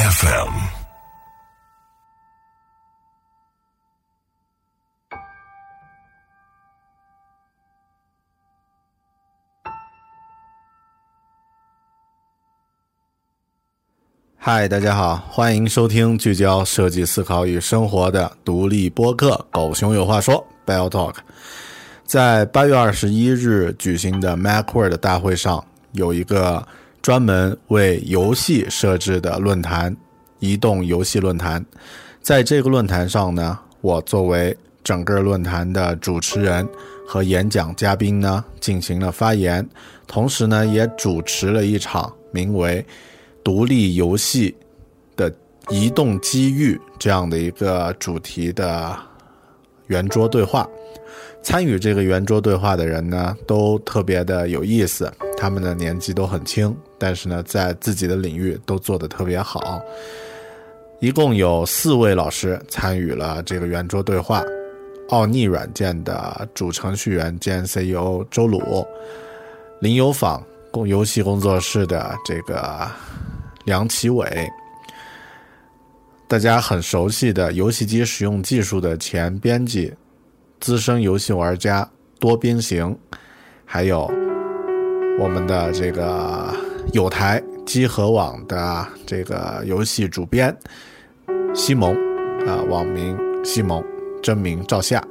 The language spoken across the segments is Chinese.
FM。嗨，大家好，欢迎收听聚焦设计思考与生活的独立播客《狗熊有话说》（Bell Talk）。在八月二十一日举行的 MacWorld 大会上，有一个。专门为游戏设置的论坛——移动游戏论坛，在这个论坛上呢，我作为整个论坛的主持人和演讲嘉宾呢，进行了发言，同时呢，也主持了一场名为“独立游戏的移动机遇”这样的一个主题的圆桌对话。参与这个圆桌对话的人呢，都特别的有意思。他们的年纪都很轻，但是呢，在自己的领域都做得特别好。一共有四位老师参与了这个圆桌对话：奥尼软件的主程序员兼 CEO 周鲁，林有坊工游戏工作室的这个梁启伟，大家很熟悉的游戏机使用技术的前编辑。资深游戏玩家多边形，还有我们的这个有台机核网的这个游戏主编西蒙啊，网名西蒙，真名赵夏，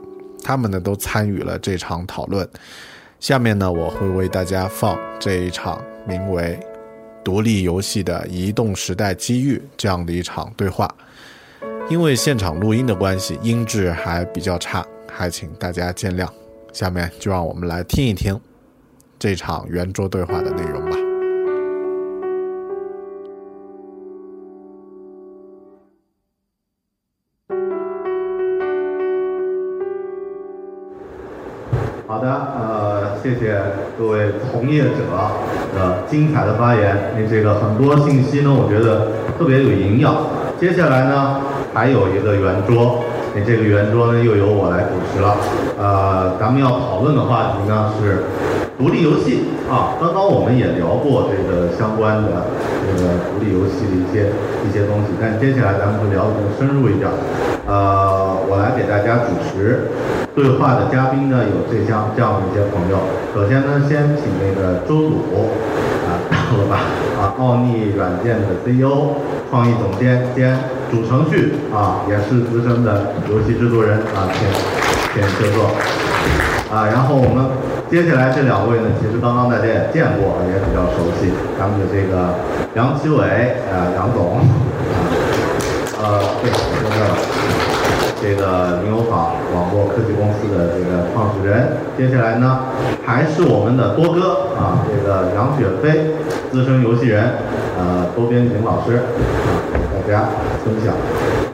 他们呢都参与了这场讨论。下面呢，我会为大家放这一场名为“独立游戏的移动时代机遇”这样的一场对话。因为现场录音的关系，音质还比较差。还请大家见谅，下面就让我们来听一听这场圆桌对话的内容吧。好的，呃，谢谢各位从业者的精彩的发言，那这个很多信息呢，我觉得特别有营养。接下来呢，还有一个圆桌。那这个圆桌呢，又由我来主持了。呃，咱们要讨论的话题呢是独立游戏啊。刚刚我们也聊过这个相关的这个独立游戏的一些一些东西，但接下来咱们会聊得更深入一点。呃，我来给大家主持对话的嘉宾呢，有这样这样的一些朋友。首先呢，先请那个周鲁啊，到了吧？啊，奥秘软件的 CEO、创意总监兼。主程序啊，也是资深的游戏制作人啊，请请就坐啊。然后我们接下来这两位呢，其实刚刚大家也见过，也比较熟悉。咱们的这个杨奇伟啊，杨总啊，呃，对，说这了。这个林友坊网络科技公司的这个创始人。接下来呢，还是我们的多哥啊，这个杨雪飞，资深游戏人，呃，多边形老师啊。家分享，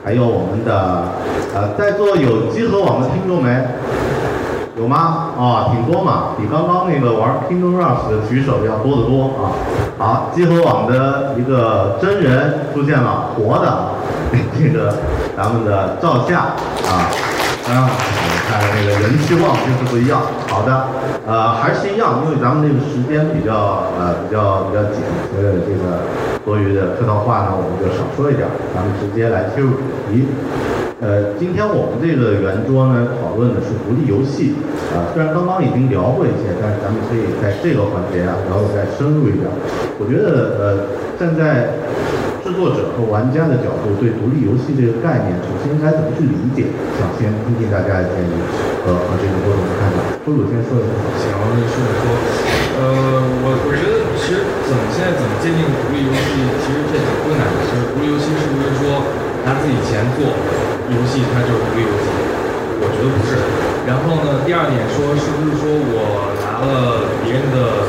还有我们的呃，在座有集合网的听众没？有吗？啊，挺多嘛，比刚刚那个玩 Kingdom Rush 的举手要多得多啊。好，集合网的一个真人出现了，活的，这个咱们的赵夏啊。啊，看那个人气旺就是不一样。好的，呃，还是一样，因为咱们这个时间比较呃比较比较紧，所以这个多余的客套话呢，我们就少说一点，咱们直接来切入主题。呃，今天我们这个圆桌呢，讨论的是独立游戏。啊，虽然刚刚已经聊过一些，但是咱们可以在这个环节啊聊得再深入一点。我觉得呃，站在作者和玩家的角度，对独立游戏这个概念，首先应该怎么去理解？想先听听大家的建议和和这个郭总的看法。郭总先说一下。行，我跟你说说。呃，我我觉得其实怎么现在怎么界定独立游戏，其实这挺困难的。就是独立游戏是不是说拿自己钱做游戏，它就是独立游戏？我觉得不是。然后呢，第二点说是不是说我拿了别人的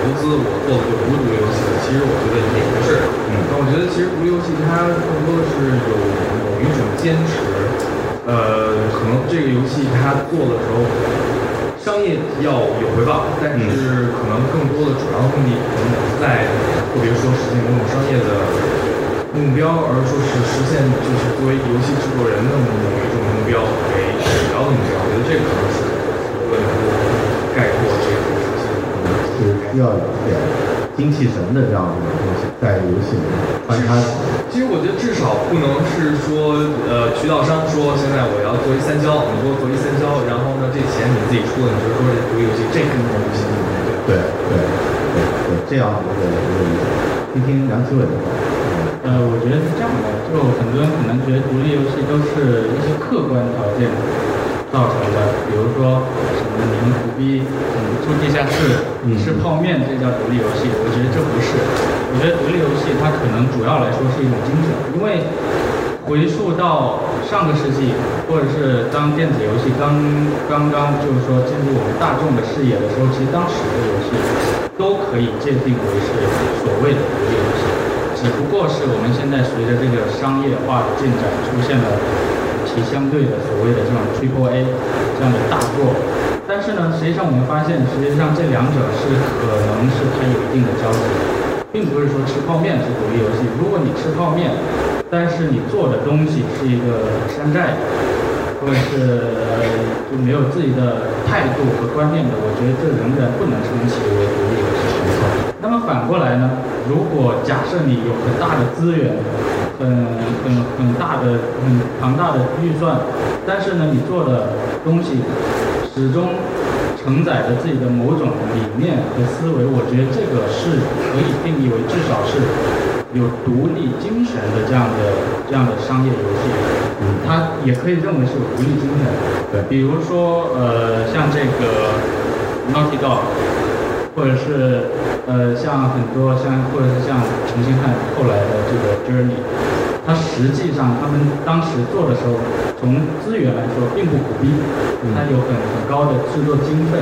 投资，我做的就不是独立游戏？其实我觉得也不是。嗯，但我觉得其实独立游戏它更多的是有某一种坚持。呃，可能这个游戏它做的时候，商业要有回报，但是可能更多的主要目的可能不在，特别说实现某种商业的目标，而说是实现就是作为游戏制作人的某一种目标为主要的目标。我觉得这个可能是我能够概括这个游戏，是需要有一点精气神的这样的一个东西在游戏里面穿插。其实我觉得至少不能是说，呃，渠道商说现在我要做一三消，你给我做一三消，然后呢这钱你自己出的，你就说这独立游戏，这肯定不行，对对对对，这样一个一个意思。听听梁启伟的话。呃，我觉得是这样的，就很多人可能觉得独立游戏都是一些客观条件造成的，比如说你们苦逼，你住地下室，你吃泡面，这叫独立游戏。我觉得这不是，我觉得独立游戏它可能主要来说是一种精神，因为回溯到上个世纪，或者是当电子游戏刚刚刚就是说进入我们大众的视野的时候，其实当时的游戏都可以界定为是所谓的独立游戏。只不过是我们现在随着这个商业化的进展，出现了其相对的所谓的这种 Triple A 这样的大作。但是呢，实际上我们发现，实际上这两者是可能是它有一定的交集，并不是说吃泡面是独立游戏。如果你吃泡面，但是你做的东西是一个山寨的，或者是呃就没有自己的态度和观念的，我觉得这仍然不能称其为独立游戏。那么反过来呢？如果假设你有很大的资源，很很很大的、很庞大的预算，但是呢，你做的东西始终承载着自己的某种理念和思维，我觉得这个是可以定义为至少是有独立精神的这样的这样的商业游戏。它也可以认为是有独立精神。对，比如说呃，像这个 Naughty Dog。或者是呃，像很多像，或者是像陈新汉后来的这个 Journey，它实际上他们当时做的时候，从资源来说并不苦逼，它有很很高的制作经费，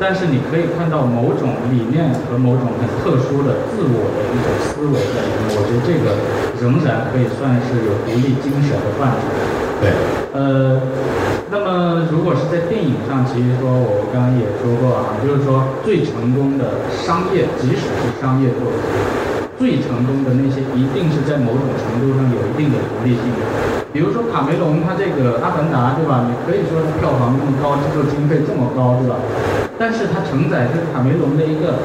但是你可以看到某种理念和某种很特殊的自我的一种思维在里面，我觉得这个仍然可以算是有独立精神的范畴。对，呃。那么，如果是在电影上，其实说我刚刚也说过啊，就是说最成功的商业，即使是商业作品，最成功的那些，一定是在某种程度上有一定的独立性的。比如说卡梅隆他这个《阿凡达》，对吧？你可以说他票房那么高，制作经费这么高，对吧？但是它承载着卡梅隆的一个。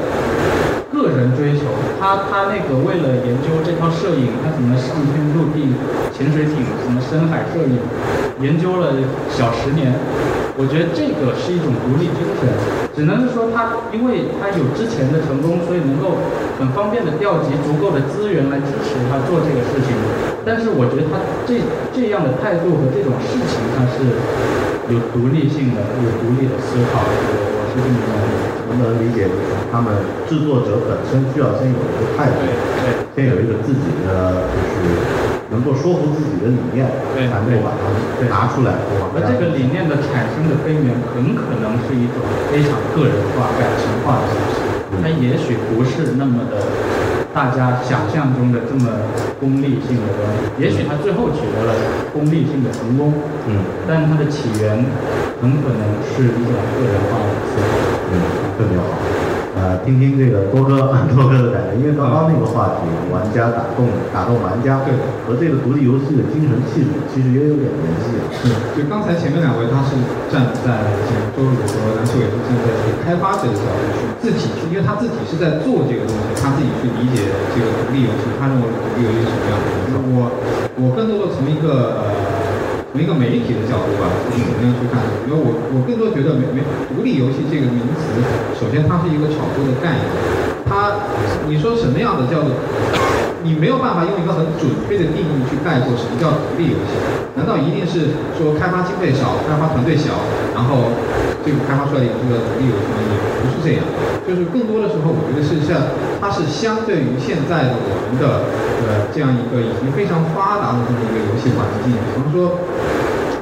个人追求，他他那个为了研究这套摄影，他怎么上天入地、潜水艇，什么深海摄影，研究了小十年。我觉得这个是一种独立精神，只能是说他，因为他有之前的成功，所以能够很方便的调集足够的资源来支持他做这个事情。但是我觉得他这这样的态度和这种事情，他是有独立性的，有独立的思考。我我是这么认为。能不能理解，就是他们制作者本身需要先有一个态度，先有一个自己的，就是能够说服自己的理念，才能够把它拿出来。而这个理念的产生的根源，很可能是一种非常个人化、感情化的形式，它也许不是那么的大家想象中的这么功利性的东西。也许它最后取得了功利性的成功，嗯但它的起源很可能是一种个人化的思考。嗯，特别好。听听这个多哥多哥的感觉，因为刚刚那个话题，玩家打动打动玩家，对和这个独立游戏的精神气质其实也有点联系啊。是，就刚才前面两位，他是站在周鲁和梁秋伟是站在这个开发者的角度去自己去，因为他自己是在做这个东西，他自己去理解这个独立游戏，他认为独立游戏是什么样的。我我更多的从一个呃从一个媒体的角度吧，你怎么样去看，因为我我更多觉得媒媒独立游戏这个名词，首先它是一个炒作的概念，它你说什么样的叫做你没有办法用一个很准确的定义去概括什么叫独立游戏。难道一定是说开发经费少、开发团队小，然后这个开发出来的这个独立游戏呢？也不是这样。就是更多的时候，我觉得是像它是相对于现在的我们的呃这样一个已经非常发达的这么一个游戏环境，比方说。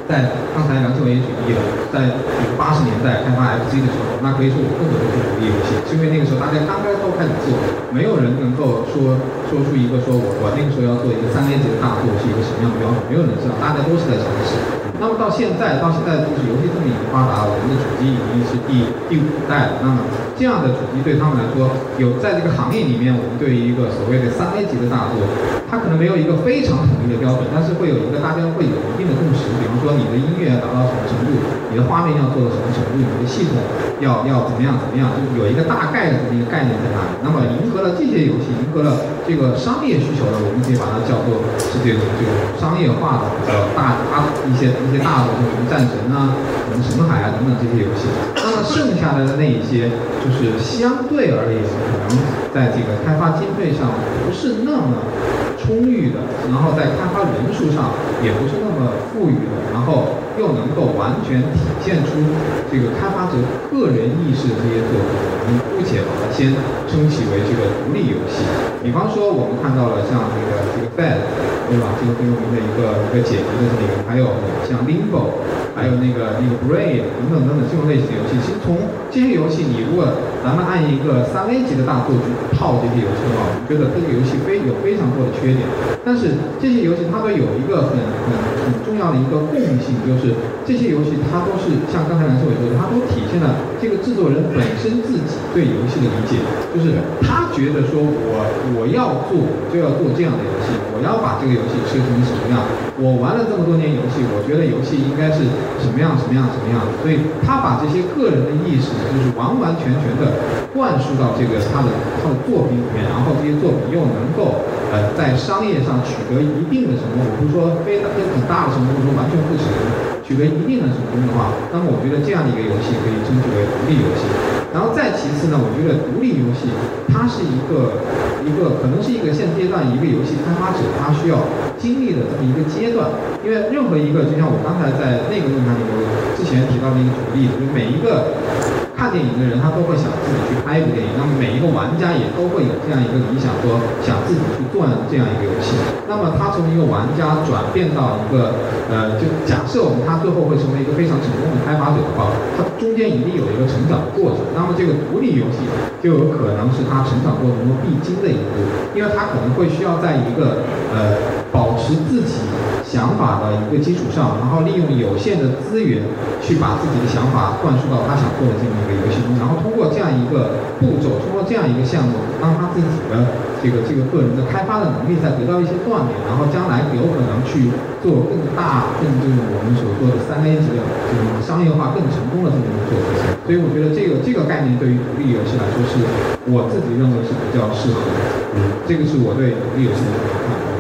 在刚才梁庆文也举例了，在八十年代开发 FC 的时候，那可以说我更多的是独立游戏，是因为那个时候大家刚刚都开始做，没有人能够说说出一个说我我那个时候要做一个三 A 级的大作是一个什么样的标准，没有人知道，大家都是在尝试。那么到现在，到现在就是游戏这么已经发达，我们的主机已经是第第五代了。那么这样的主机对他们来说，有在这个行业里面，我们对于一个所谓的三 A 级的大作，它可能没有一个非常统一的标准，但是会有一个大家会有一定的共识。比方说，你的音乐达到什么程度，你的画面要做到什么程度，你的系统要要怎么样怎么样，就有一个大概的这么一个概念在那里。那么迎合了这些游戏，迎合了这个商业需求的，我们可以把它叫做是这种这种商业化的比较大大一些一些大的，就什么战神啊、什么神海啊等等这些游戏。那么剩下来的那一些，就是相对而言，可能在这个开发经费上不是那么充裕的，然后在开发人数上也不是那么富裕的，然后又能够完全体现出这个开发者个人意识的这些作品，我们姑且把它先称其为这个独立游戏。比方说，我们看到了像这个这个 Bad，对吧？这个很有名的一个一个解谜的这么一个，还有像 Limbo，还有那个那个 Braid 等等等等这种类型的游戏。其实从这些游戏，你如果咱们按一个三 A 级的大作去套这些游戏的话，我们觉得这个游戏非有非常多的缺点。但是这些游戏它都有一个很很很重要的一个共性，就是这些游戏它都是像刚才蓝秀伟说的，它都体现了这个制作人本身自己对游戏的理解，就是他觉得说我我要做我就要做这样的游戏，我要把这个游戏设计成什么样。我玩了这么多年游戏，我觉得游戏应该是什么样什么样什么样的，所以他把这些个人的意识，就是完完全全的灌输到这个他的他的作品里面，然后这些作品又能够呃在商业上取得一定的成功，我不是说非非很大的成功，说完全不成功，取得一定的成功的话，那么我觉得这样的一个游戏可以称之为独立游戏。然后再其次呢，我觉得独立游戏它是一个一个可能是一个现阶段一个游戏开发者他需要经历的这么一个阶段，因为任何一个就像我刚才在那个论坛里面之前提到的一个举例子，就每一个。看电影的人，他都会想自己去拍一部电影。那么每一个玩家也都会有这样一个理想，说想自己去做这样一个游戏。那么他从一个玩家转变到一个呃，就假设我们他最后会成为一个非常成功的开发者的话，他中间一定有一个成长的过程。那么这个独立游戏就有可能是他成长过程中必经的一步，因为他可能会需要在一个呃保持自己想法的一个基础上，然后利用有限的资源去把自己的想法灌输到他想做的这么一个游戏中，然后通过这样一个步骤，通过这样一个项目，让他自己的这个这个个人的开发的能力再得到一些锻炼，然后将来有可能去做更大、更这种我们所说的三 A 级的这种商业化更成功的这么一个做事情。所以我觉得这个这个概念对于独立游戏来说，是我自己认为是比较适合的。嗯，这个是我对独立游戏的看法。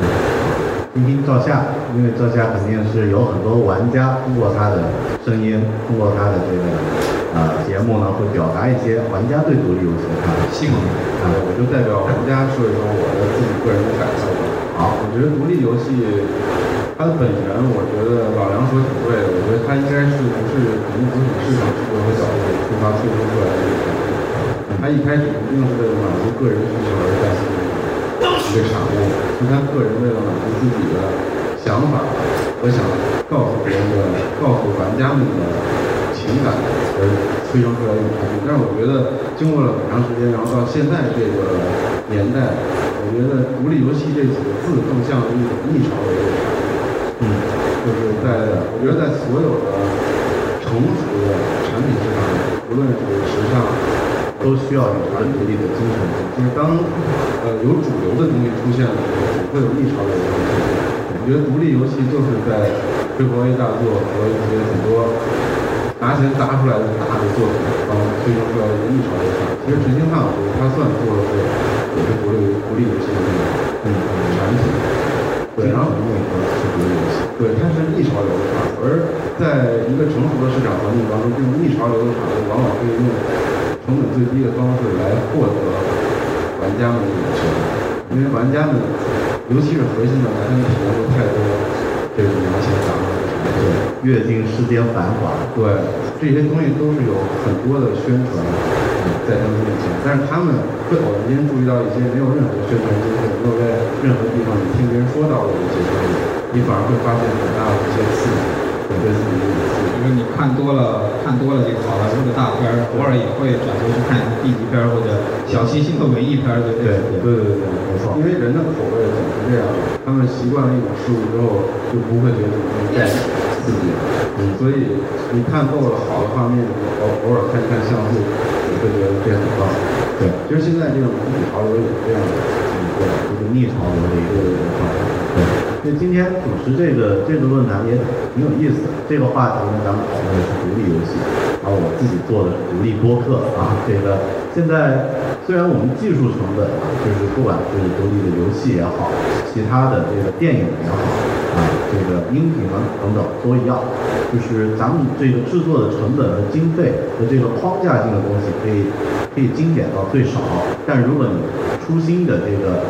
听听赵夏，因为赵夏肯定是有很多玩家通过他的声音，通过他的这个呃节目呢，会表达一些玩家对独立游戏的看法。幸运啊，我就代表玩家说一说我的自己个人的感受吧。好，我觉得独立游戏它的本源，我觉得老梁说挺对的。我觉得它应该是不是肯定不是市场需求的角度出发推出出来的一个产品。它一开始一定是为了满足个人需求而诞生的一个产物，是他个人为了满足自己的想法我想告诉别人的、告诉玩家们的情情感而催生出来一种产品。但是我觉得经过了很长时间，然后到现在这个年代，我觉得独立游戏这几个字更像是一种逆潮流的产品。嗯，就是在我觉得在所有的成熟的产品市场里，无论是时尚，都需要有一个独立的精神。就是当呃有主流的东西出现的时候，总会有逆潮流的东西出现。我觉得独立游戏就是在推广 A 大作和一些很多拿钱砸出来的大的作品当中推生出来的一个逆潮流产品。其实陈星汉我觉得他算做的是也是独立独立游戏的那种嗯产品。对，然后内核是独立游戏，对，它是逆潮流的产物，而在一个成熟的市场环境当中，这种逆潮流的产物往往可以用成本最低的方式来获得玩家们的眼球，因为玩家们，尤其是核心的玩家们体验过太多这种拿钱砸的产品，阅尽世间繁华，对，这些东西都是有很多的宣传在他们面前，但是他们会偶然间注意到一些没有任何宣传经费，没有在任何地方你听别人说到的一些东西，你反而会发现很大的一些刺激，对自己的刺激。因为你看多了看多了这个好莱坞的大片儿，偶尔也会转头去看一下 B 级片或者小清新的文艺片儿，对不对对？对对对，没错。因为人的口味总是这样，他们习惯了一种事物之后，就不会觉得再刺激了。嗯，所以你看够了好的画面，偶偶尔看一看像素，你会觉得这很棒。对，其实现在这种潮流也是这样的，对，就是逆潮流的一个文化。所以今天主持这个这个论坛也挺有意思的。这个话题呢，咱们讨论的是独立游戏，然后我自己做的是独立播客啊。这个现在虽然我们技术成本啊，就是不管是独立的游戏也好，其他的这个电影也好啊，这个音频啊等等都一样，就是咱们这个制作的成本和经费和这个框架性的东西可以可以精简到最少。但如果你初心的这个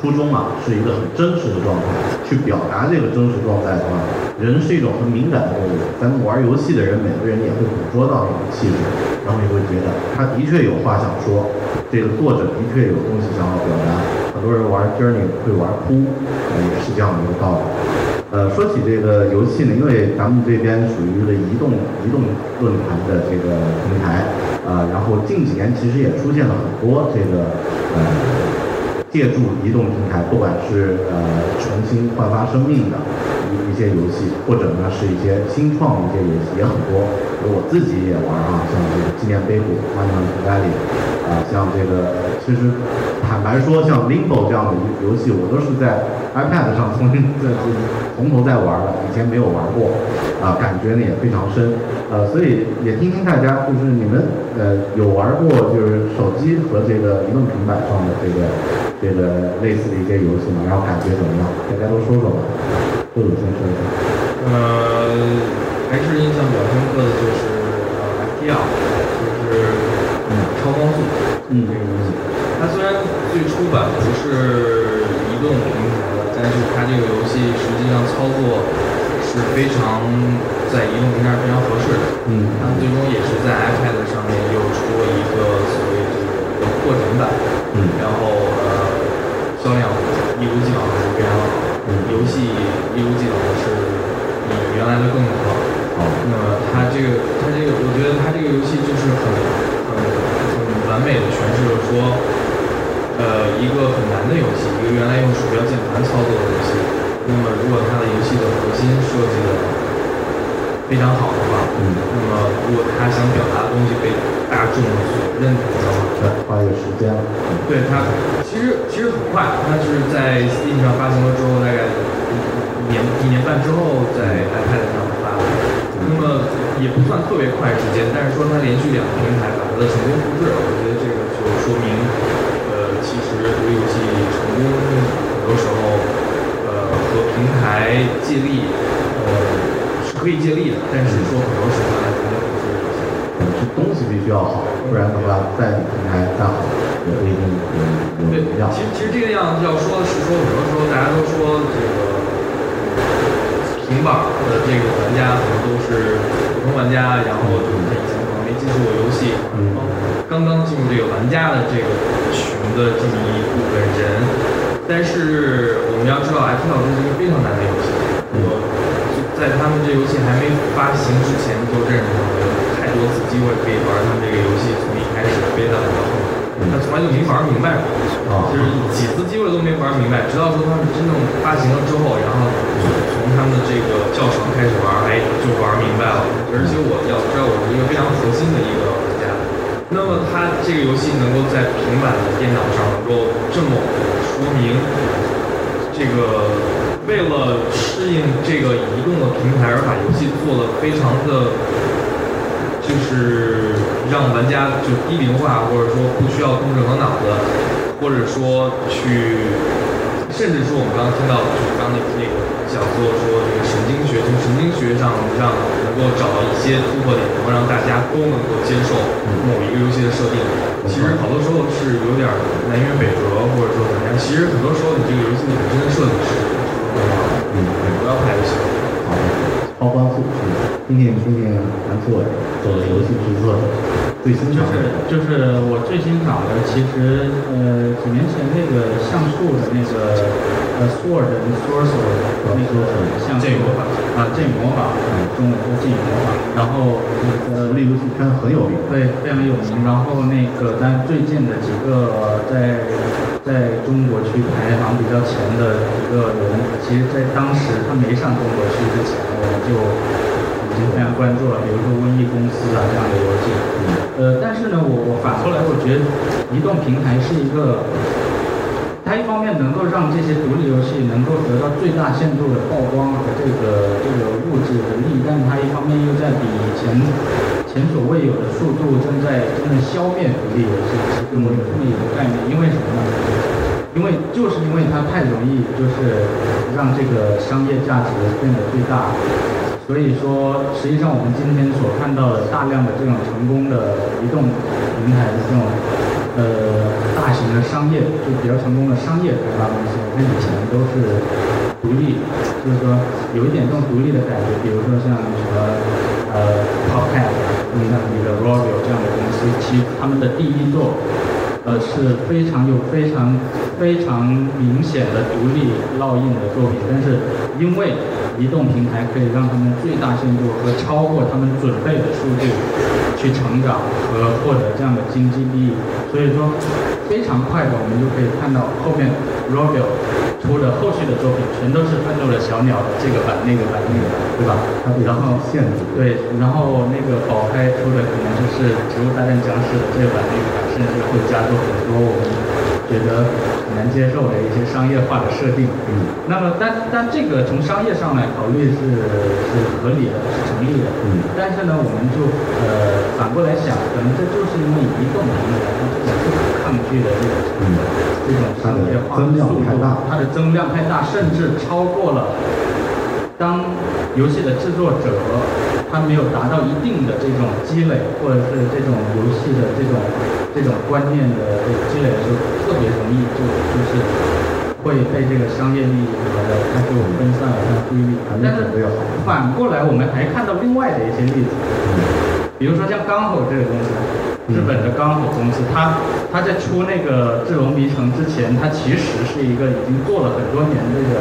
初衷啊，是一个很真实的状态，去表达这个真实状态的话，人是一种很敏感的动物。咱们玩游戏的人，每个人也会捕捉到这种气质，然后你会觉得他的确有话想说，这个作者的确有东西想要表达。很多人玩 Journey 会玩哭，呃，也是这样的一个道理。呃，说起这个游戏呢，因为咱们这边属于一个移动移动论坛的这个平台，啊、然后近几年其实也出现了很多这个呃。借助移动平台，不管是呃重新焕发生命的一一些游戏，或者呢是一些新创的一些游戏也很多。而我自己也玩啊，像这个纪念碑谷、Monument Valley，啊，像这个其实坦白说，像 Limbo 这样的游戏，我都是在 iPad 上重新再从头再玩的，以前没有玩过，啊，感觉呢也非常深。呃，所以也听听大家，就是你们呃有玩过就是手机和这个移动平板上的这个这个类似的一些游戏嘛？然后感觉怎么样？大家都说说吧。豆豆先说一下。呃，还是印象比较深刻的就是呃 FTL，就是嗯超光速嗯这个游戏。它虽然最初版不是移动平台的，但是它这个游戏实际上操作是非常在移动平台上非常合适的。嗯它最终也是在 iPad 上面又出了一个所谓这个扩展版，嗯然后呃销量一如既往还是非常好，嗯游戏一如既往的是比原来的更好。哦。那么它这个它这个，我觉得它这个游戏就是很很很完美的诠释了说，呃，一个很难的游戏，一个原来用鼠标键盘操作的游戏，那么如果它的游戏的核心设计的非常好的话，嗯。那么如果他想表达的东西被大众所认同的话，来花一个时间。对它其实其实很快，它是在 Steam 上发行了之后，大概一年一年半之后在 iPad 上发的，那么也不算特别快时间，但是说它连续两个平台把它的成功复制了，我觉得这个就说明，呃，其实独立游戏成功很多时候，呃，和平台借力，呃，是可以借力的，但是说很多时候它成功不是游戏。嗯，是东西必须要好，不然的话，在平台再好，也不一定有对。其实其实这个样要说的是说，很多时候大家都说这个平板儿的这个玩家可能都是普通玩家，然后就是他以前可能没接触过游戏，嗯刚刚进入这个玩家的这个群的这么一部分人。但是我们要知道，FTL 这是一个非常难的游戏，我在他们这游戏还没发行之前就认识他们太多次机会可以玩他们这个游戏，从一开始飞到很到后面，他从来就没玩明白过，就是几次机会都没玩明白，直到说他们真正发行了之后，然后从他们的这个教程开始玩，哎，就玩明白了。而且我要知道，我是一个非常核心的一个玩家。那么他这个游戏能够在平板的电脑上能够这么说明，这个为了适应这个移动的平台而把游戏做的非常的，就是让玩家就低龄化，或者说不需要动任何脑子，或者说去，甚至说我们刚刚听到就是刚刚那那个讲座说这个神经学从神经学上让能够找到一些突破点，能够让大家都能够接受某一个游戏的设定。其实好多时候是有点南辕北辙，或者说怎么样。其实很多时候你这个游戏本身的设计是嗯，不要太喜欢。超光速，听听听听咱做做游戏制作者最欣就赏的是就是我最欣赏的，其实呃几年前那个像素的那个呃 Sword and Sorcerer 那个像素剑与魔法啊剑与魔法，中文是剑与魔法，然后呃那游戏圈很有名，对，非常有名。然后那个，但最近的几个在在中国区排行比较前的几个人，其实在当时他没上中国区之前，我们就已经非常关注了，比如说瘟疫公司啊这样的游戏。呃，但是呢，我我反过来，我觉得移动平台是一个。它一方面能够让这些独立游戏能够得到最大限度的曝光和这个这个物质的利益，但它一方面又在比以前前所未有的速度正在真正消灭独立游戏。其实我有这么一个概念，因为什么呢？因为就是因为它太容易，就是让这个商业价值变得最大。所以说，实际上我们今天所看到的大量的这种成功的移动平台的这种呃大型的商业，就比较成功的商业开发公司，跟以前都是独立，就是说有一点这种独立的感觉。比如说像什么呃 Popcat，像那个 Royal 这样的公司，其实他们的第一作。呃，是非常有非常非常明显的独立烙印的作品，但是因为移动平台可以让他们最大限度和超过他们准备的速度去成长和获得这样的经济利益，所以说非常快的，我们就可以看到后面 Rovio 出的后续的作品全都是愤怒的小鸟的这个版、那个版、那个版，对吧？然后限制对，然后那个宝开出的可能就是《植物大战僵尸》的这个版那个版，甚至会加入很多我们觉得难接受的一些商业化的设定。嗯，那么但但这个从商业上来考虑是是合理的，是成立的。嗯，但是呢，我们就呃反过来想，可能这就是因为移动平台它这种不可抗拒的这种嗯这种商业化的增量速度太大它的增量太大，甚至超过了当游戏的制作者他没有达到一定的这种积累，或者是这种游戏的这种这种观念的这个积累的时候，特别容易就就是会被这个商业利益什么的，它就分散了它的注意力。但是反过来，我们还看到另外的一些例子，比如说像刚吼这个公司，日本的刚吼公司，它它在出那个《智龙迷城》之前，它其实是一个已经做了很多年这个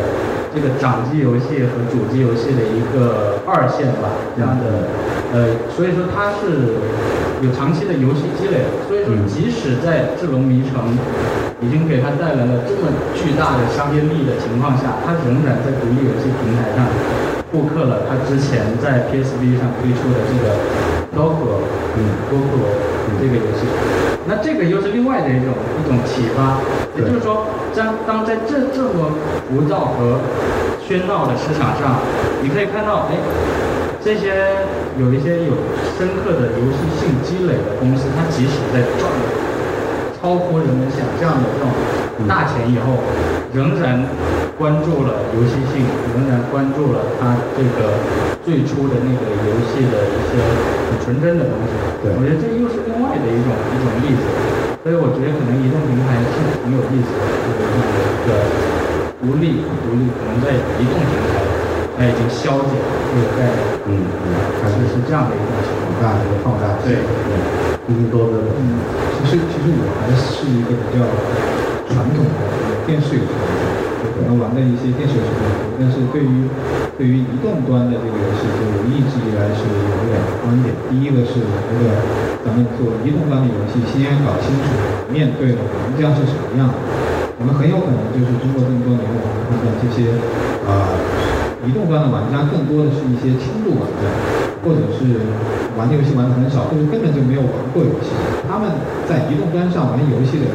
这个掌机游戏和主机游戏的一个二线吧这样的，呃，所以说它是有长期的游戏积累，所以说即使在《智龙迷城》已经给它带来了这么巨大的商业利益的情况下，它仍然在独立游戏平台上复刻了它之前在 PSV 上推出的这个 Doko 嗯，Doku 这个游戏。那这个又是另外的一种一种启发，也就是说，当当在这这么浮躁和喧闹的市场上，你可以看到，哎，这些有一些有深刻的游戏性积累的公司，它即使在赚超乎人们想象的这种大钱以后，仍然关注了游戏性，仍然关注了它这个最初的那个游戏的一些很纯真的东西。对。我觉得这又是另外的一种一种例子，所以我觉得可能移动平台是挺有意思的，就是一个独立独立，可能在移动平台它已经消解了这个概念，嗯嗯，还是是这样的一种情况。放大这个放大对对拼多多的，嗯，其实其实我还是一个比较传统的电视游戏就可能玩的一些电视游戏比较多。但是对于对于移动端的这个游戏，就我一直以来是有两个观点。第一个是我觉得咱们做移动端的游戏，先搞清楚面对的玩家是什么样的。我们很有可能就是经过这么多年，我们看到这些啊、移动端的玩家更多的是一些轻度玩家，或者是玩游戏玩的很少，或者根本就没有玩过游戏。他们在移动端上玩游戏的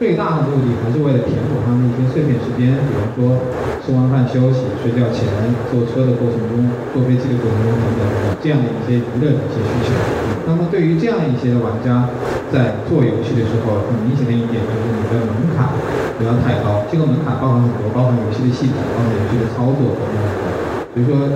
最大的目的还是为了填补他们一些碎片时间，比方说吃完饭休息、睡觉前、坐车的过程中、坐飞机的过程中等等这样的一些娱乐的一些需求。那么对于这样一些玩家，在做游戏的时候，很明显的一点就是你的门槛不要太高。这个门槛包含很多，包含游戏的系统，包含游戏的操作等等等等。所以说，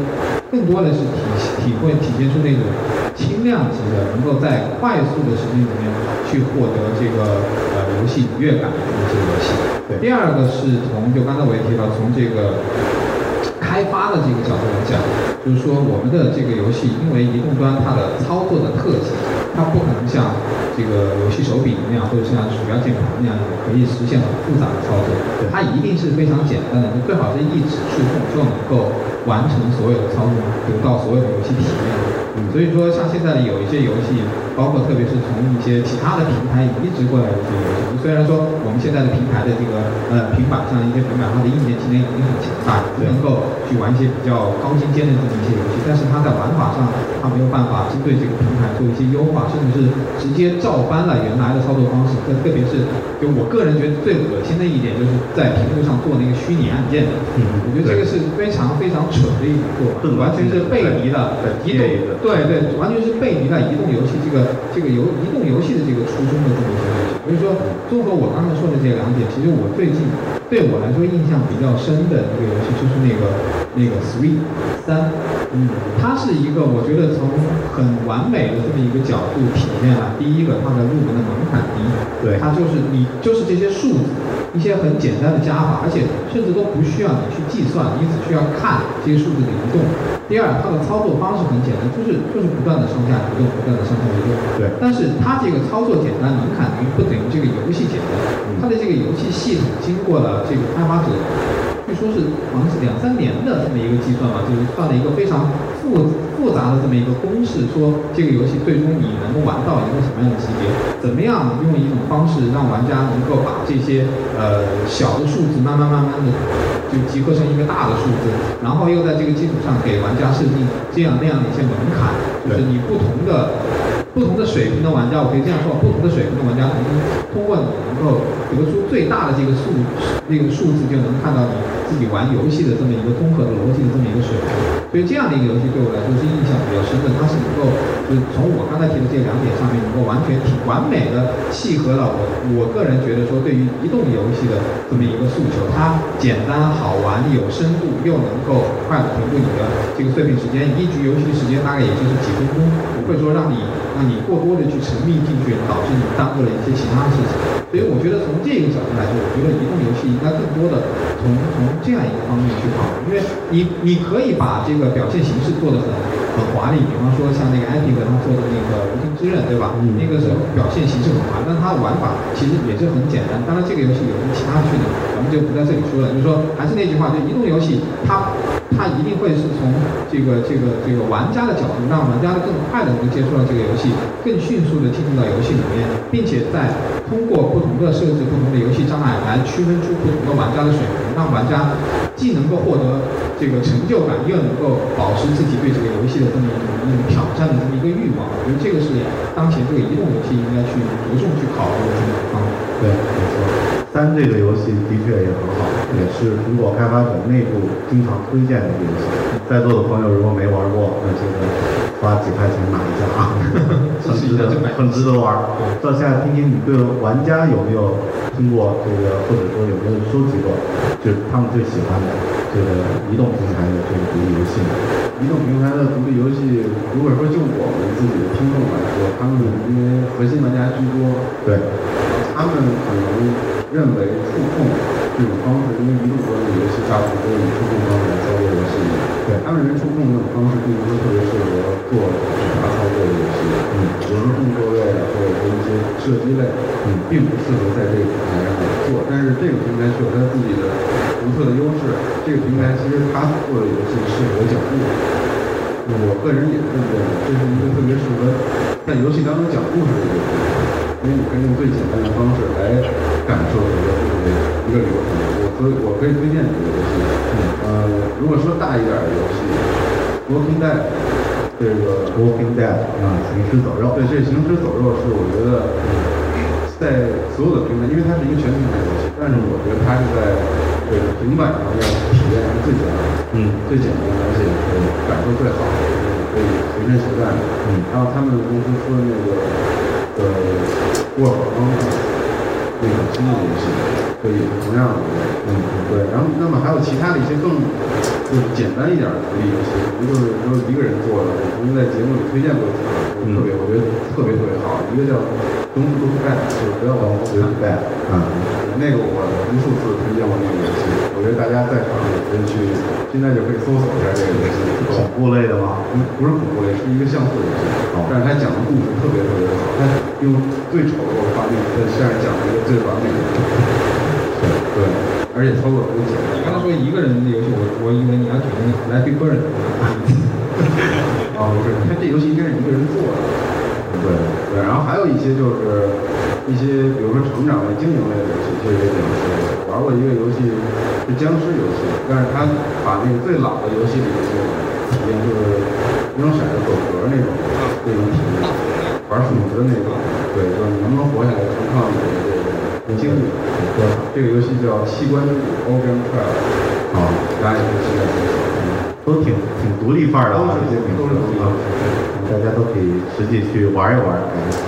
更多的是体体会体现出那种轻量级的，能够在快速的时间里面去获得这个呃游戏愉悦感的一些游戏。对第二个是从就刚才我也提到，从这个开发的这个角度来讲，就是说我们的这个游戏，因为移动端它的操作的特性，它不可能像这个游戏手柄那样，或者像鼠标键盘那样可以实现很复杂的操作，它一定是非常简单的，你最好是一指触控就能够完成所有的操作，得到所有的游戏体验。所以说，像现在的有一些游戏，包括特别是从一些其他的平台移植过来的一些游戏，虽然说我们现在的平台的这个呃平板上一些平板，它的硬件性能已经很强大，能够去玩一些比较高精尖的这么一些游戏，但是它在玩法上，它没有办法针对这个平台做一些优化，甚至是直接照搬了原来的操作方式。特特别是，就我个人觉得最恶心的一点，就是在屏幕上做那个虚拟按键的，我觉得这个是非常非常蠢的一种做法，完全是背离了移动对对，完全是背离了移动游戏这个这个游移动游戏的这个初衷的这么一些东西。所以说，综合我刚才说的这两点，其实我最近对我来说印象比较深的一个游戏就是那个那个 Three 三，嗯，它是一个我觉得从很完美的这么一个角度体现了第一个它的入门的门槛低，对它就是你就是这些数字。一些很简单的加法，而且甚至都不需要你去计算，你只需要看这些数字的移动。第二，它的操作方式很简单，就是就是不断的上下移动，不断的上下移动。对但是它这个操作简单，门槛低，不等于这个游戏简单。它的这个游戏系统经过了这个开发者，据说是好像是两三年的这么一个计算吧，就是算了一个非常复复杂的这么一个公式，说这个游戏最终你能够玩到一个什么样的级别，怎么样用一种方式让玩家能够把这些呃小的数字慢慢慢慢的就集合成一个大的数字，然后又在这个基础上给玩家设定这样那样的一些门槛，就是你不同的不同的水平的玩家，我可以这样说，不同的水平的玩家，能通过你能够得出最大的这个数那个数字，就能看到你自己玩游戏的这么一个综合的逻辑的这么一个水平。所以这样的一个游戏对我来说是印象比较深的，它是能够就是从我刚才提的这两点上面，能够完全挺完美的契合了我我个人觉得说对于移动游戏的这么一个诉求，它简单好玩有深度，又能够很快的填补你的这个碎片时间，一局游戏的时间大概也就是几分钟，不会说让你让你过多的去沉迷进去，导致你耽误了一些其他的事情。所以我觉得从这个角度来说，我觉得移动游戏应该更多的从从这样一个方面去考虑，因为你你可以把这个表现形式做得很很华丽，比方说像那个安迪和他们做的那个《无尽之刃》，对吧？那个是表现形式很华丽，但它的玩法其实也是很简单。当然，这个游戏有什么其他去的，咱们就不在这里说了。就是说，还是那句话，就移动游戏它。它一定会是从这个这个这个玩家的角度，让玩家更快的能接触到这个游戏，更迅速的进入到游戏里面，并且在通过不同的设置、不同的游戏障碍来区分出不同的玩家的水平，让玩家既能够获得这个成就感，又能够保持自己对这个游戏这么一种挑战的这么一个欲望。我觉得这个是当前这个移动游戏应该去着重去考虑的这个方面。对，没错。三这个游戏的确也很好，也是苹果开发者内部经常推荐的一个游戏。在座的朋友如果没玩过，那这个花几块钱买，值得，很值得玩。到现在听听你对玩家有没有听过这个，或者说有没有收集过，就是他们最喜欢的这个移动平台的这个独立游戏呢？移动平台的独立游戏，如果说就我们自己的听众来说，他们因为核心玩家居多，对，他们可能认为触控这种方式，因为移动端的游戏大部分都是以触控方式来对他们认为触控这种方式并不是特别适合做纸滑操作的游戏，嗯，比如说动作类啊，或者说一些射击类，嗯，并不适合在这个平台上做。但是这个平台是有它自己的独特的优势，这个平台其实它做的游戏适合讲故事。我个人也是这么认为，这是一个特别适合在游戏当中讲故事的一个平台，因为你可以用最简单的方式来感受这个故事一个流程。我所以我可以推荐几个游戏。呃，如果说大一点的游戏，《Walking Dead》这个《Walking Dead》啊，行尸走肉。对，这行尸走肉是我觉得在所有的平台，因为它是一个全平台游戏，但是我觉得它是在这个平板上要体验是最简单的，嗯，最简单的，而且感受最好的，可以随身携带的。嗯，还有他们公司出的那个呃沃尔那种新的游戏，可以同样的，嗯，对。然后，那么还有其他的一些更就是简单一点的独立游戏，一个是都是一个人做的，我曾经在节目里推荐过几个，特别我觉得特别特别好，一个叫。东西都干，就是不要往后干。啊，那个我无数次推荐过那个游戏，觉得大家在场也可以去，现在就可以搜索一下这个游戏。恐怖类的吗？不是恐怖类，是一个像素游戏。哦。但是他讲的故事特别特别好，他用最丑陋的画面在现在讲了一个最完美的。对，而且操作很简单。你刚才说一个人的游戏，我我以为你要举那个《Happy Bird》。啊，不是，他这游戏应该是一个人做的。对对，然后还有一些就是一些，比如说成长类、经营类的游戏，其实也挺适合。玩过一个游戏是僵尸游戏，但是他把那个最老的游戏里的那种体验，就是扔骰子走格那种那种体验，玩数值的那种，对，就是你能不能活下来，全靠你的这个经历。这个游戏叫《器官之谷》（Organ Trial），啊，大家也可以期待一下，都挺挺独立范儿的啊，这些名字啊。大家都可以实际去玩一玩，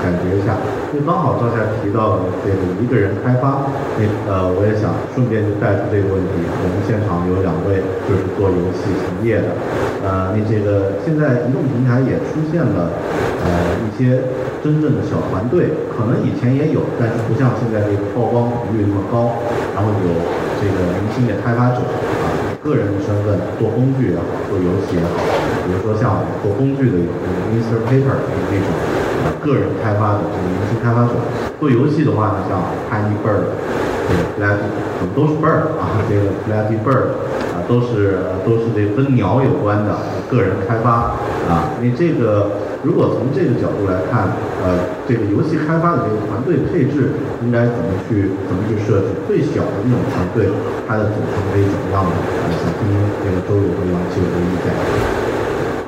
感感觉一下。那刚好赵夏提到这个一个人开发，那呃，我也想顺便就带出这个问题。我们现场有两位就是做游戏从业的，呃，那这个现在移动平台也出现了呃一些真正的小团队，可能以前也有，但是不像现在这个曝光频率那么高。然后有这个明星的开发者啊，个人的身份做工具也好，做游戏也好。比如说像我们做工具的有这个 Mr. Paper 那种呃个人开发的这个游戏开发者，做游戏的话呢，像 Tiny Bird，这个 Flappy，都是 bird 啊，这个 Flappy Bird 啊，都是都是这跟鸟有关的个人开发啊。你这个如果从这个角度来看，呃，这个游戏开发的这个团队配置应该怎么去怎么去设置？最小的那种团队，它的组成可以怎么样呢？啊，想听这个周宇和杨奇有什么意见？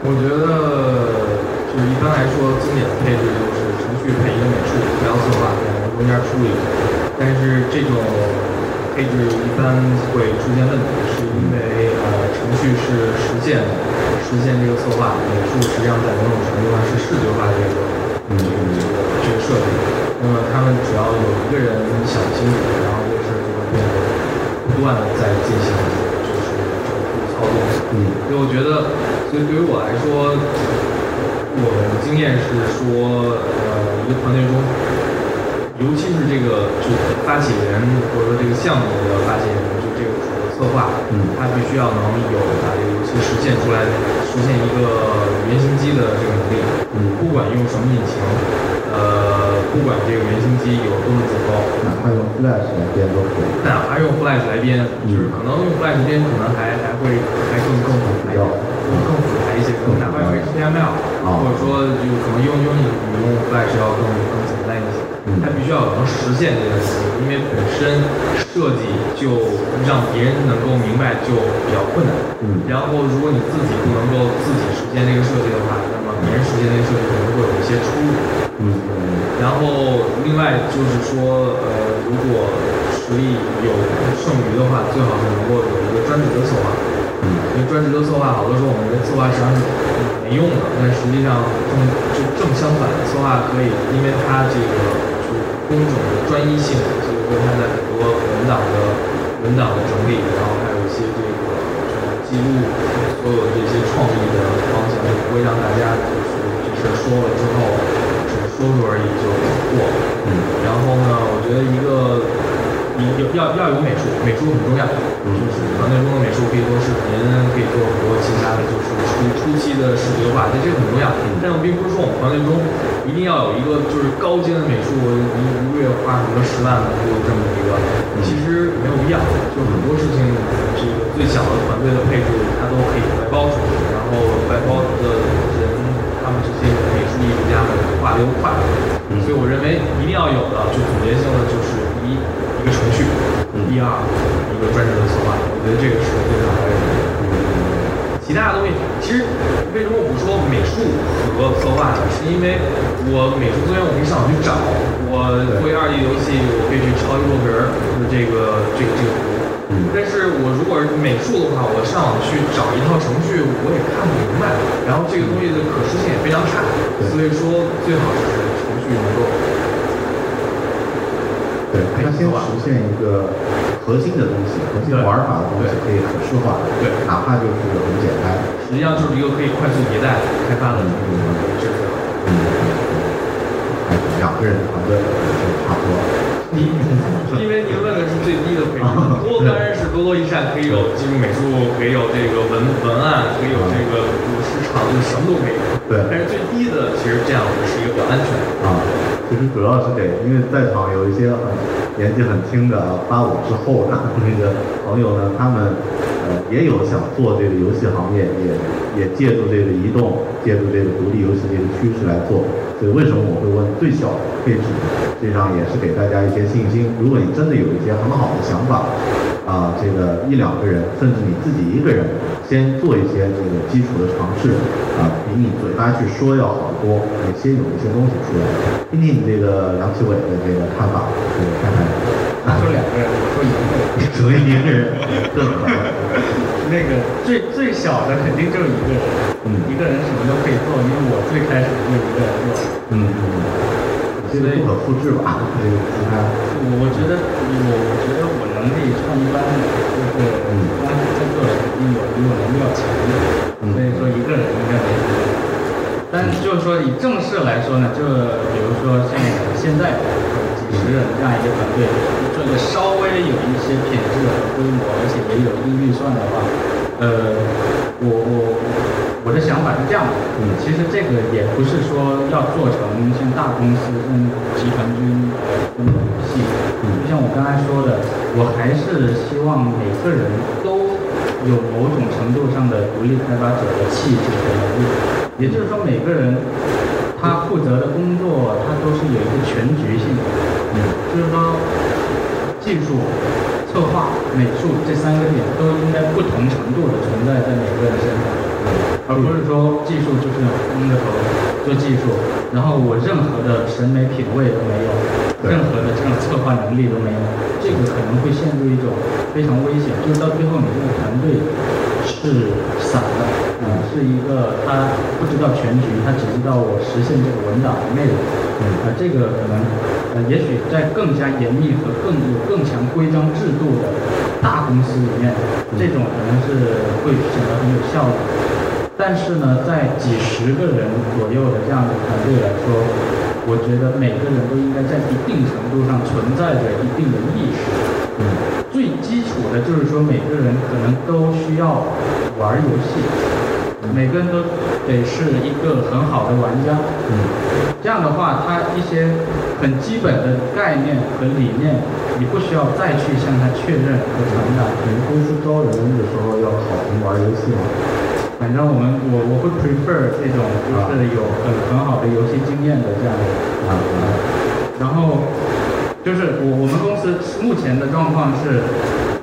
我觉得就是一般来说，经典的配置就是程序配一个美术，不要策划，两个中间处理。但是这种配置一般会出现问题，是因为呃程序是实现实现这个策划，美术实际上在某种程度上是视觉化的这个这个这个设计。那么他们只要有一个人想清楚，然后这个事儿就会变得不断的在进行操作。嗯，因为我觉得。所以对于我来说，我的经验是说，呃，一个团队中，尤其是这个就发起人或者说这个项目的发起人，就这个主的策划，嗯，他必须要能有把这个游戏实现出来，实现一个原型机的这个能力，嗯，不管用什么引擎，呃，不管这个原型机有多么糟糕，哪怕用 Flash 来编都可以，哪怕用 Flash 来编，就是可能用 Flash 编可能还还会还更更还要。更复杂一些，可能哪怕用 HTML，或者说就可能用用你用 Flash 要更更简单一些，它必须要能实现这个东西，因为本身设计就让别人能够明白就比较困难。嗯，然后如果你自己不能够自己实现这个设计的话，那么别人实现这个设计可能会有一些出入。嗯，然后另外就是说，呃，如果实力有剩余的话，最好是能够有一个专职的策划。嗯因为专职的策划，好多时候我们觉得策划实际上是没用的，但实际上正就正相反，策划可以，因为它这个就工种的专一性，所以说它在很多文档的文档的整理，然后还有一些这个记录所有这些创意的，会让大家就是这事说了之后只是说说而已就过。嗯，然后呢，我觉得一个。你有要要有美术，美术很重要。就是团队中的美术可以做视频，可以做很多其他的，就是初初期的视觉化，这这个很重要。但我并不是说我们团队中一定要有一个就是高阶的美术，一一个月花什么十万的做这么一个，其实没有必要。就很多事情，这个最小的团队的配置，它都可以外包出去，然后外包的人，他们这些美术艺术家们画的又快，所以我认为一定要有的，就总结性的就是一一个程序，第二一个专职的策划，我觉得这个是非常的。其他的东西，其实为什么我不说美术和策划呢？是因为我美术资源我可以上网去找，我做一二 D 游戏，我可以去抄一作品儿，就是这个这个这个图。但是我如果是美术的话，我上网去找一套程序，我也看不明白，然后这个东西的可视性也非常差，所以说最好就是程序能够对，它先实现一个核心的东西，核心玩法的东西可以可视化，对。哪怕就是很简单，实际上就是一个可以快速迭代开发的一个这个。嗯，哎，两个人的团队就差不多。你因为您问的是最低的配置，多当然是多多益善，可以有技术美术，可以有这个文文案，可以有这个市场，就是什么都可以。对但是最低的其实这样是一个比较安全的。啊，其实主要是给，因为在场有一些很年纪很轻的啊八五之后的那个朋友呢，他们呃也有想做这个游戏行业，也也借助这个移动，借助这个独立游戏这个趋势来做。所以为什么我会问最小配置？实际上也是给大家一些信心。如果你真的有一些很好的想法，啊，这个一两个人，甚至你自己一个人，先做一些这个基础的尝试，啊，比你嘴巴去说要好得多。你先有一些东西出来，听听你这个梁启伟的这个看法，这个看看。他说两个人，我 说一个人。所以一个人。那个最最小的肯定就是一个人，嗯一个人什么都可以做，因为我最开始就一个人做。嗯嗯，这个不可复制吧？这个其他。我我觉得我我觉得我能力创一般的，就是刚开始在做的肯定有比我能力要强的，所以说一个人应该没什么。但就是说以正式来说呢，就比如说像现在几十人这样一个团队，做一个稍微有一些品质和规模，而且也有一定预算的话，呃，我我我的想法是这样的，嗯，其实这个也不是说要做成像大公司、像集团军那种游戏，嗯，就像我刚才说的，我还是希望每个人都有某种程度上的独立开发者的气质和能力，也就是说每个人他负责的工作，他都是有一个全局性的，嗯，就是说技术、策划、美术这三个点都应该不同程度的存在在每个人身上，而不是说技术就是闷着头做技术，然后我任何的审美品味都没有，任何的这种策划能力都没有，这个可能会陷入一种非常危险，就是到最后你这个团队是散的，啊、是一个他不知道全局，他只知道我实现这个文档的内容，啊、这个可能，呃，也许在更加严密和更有更强规章制度的大公司里面，这种可能是会显得很有效率。但是呢，在几十个人左右的这样的团队来说，我觉得每个人都应该在一定程度上存在着一定的意识。嗯，最基础的就是说，每个人可能都需要玩游戏，每个人都得是一个很好的玩家。嗯，这样的话，他一些很基本的概念和理念，你不需要再去向他确认和传达。你们公司招人的时候要考核玩游戏吗？反正我们我我会 prefer 这种就是有很很好的游戏经验的这样的啊啊，然后就是我我们公司目前的状况是，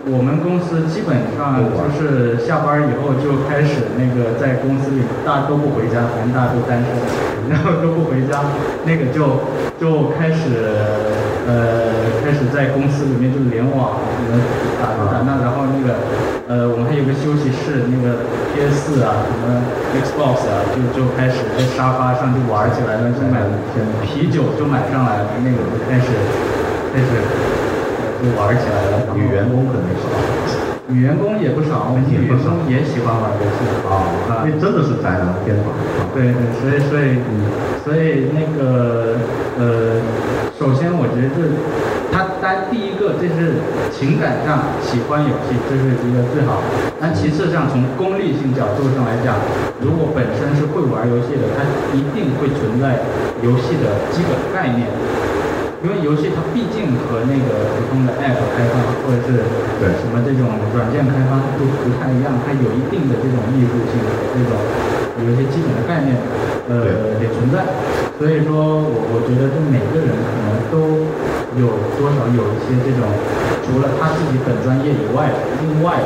我们公司基本上就是下班以后就开始那个在公司里大家都不回家，反正大家都单身，然后都不回家，那个就就开始呃开始在公司里面就联网，什么打打那，然后那个呃我们还有个休息室，那个 PS 四啊，什么 Xbox 啊，就就开始在沙发上就玩起来了，就买啤酒就买上来了，那个就开始开始呃就玩起来了。女员工可能少，女员工也不少，我们女员工也喜欢玩游戏啊，那真的是宅男天堂。对对，所以所以所以那个呃，首先我觉得这他单第一个这是情感上喜欢游戏，这是一个最好。但其次上从功利性角度上来讲，如果本身是会玩游戏的，他一定会存在游戏的基本概念。因为游戏它毕竟和那个普通的 App 开发或者是什么这种软件开发都不太一样，它有一定的这种艺术性和这种有一些基本的概念，呃，也存在。所以说我我觉得，就每个人可能都有多少有一些这种，除了他自己本专业以外，另外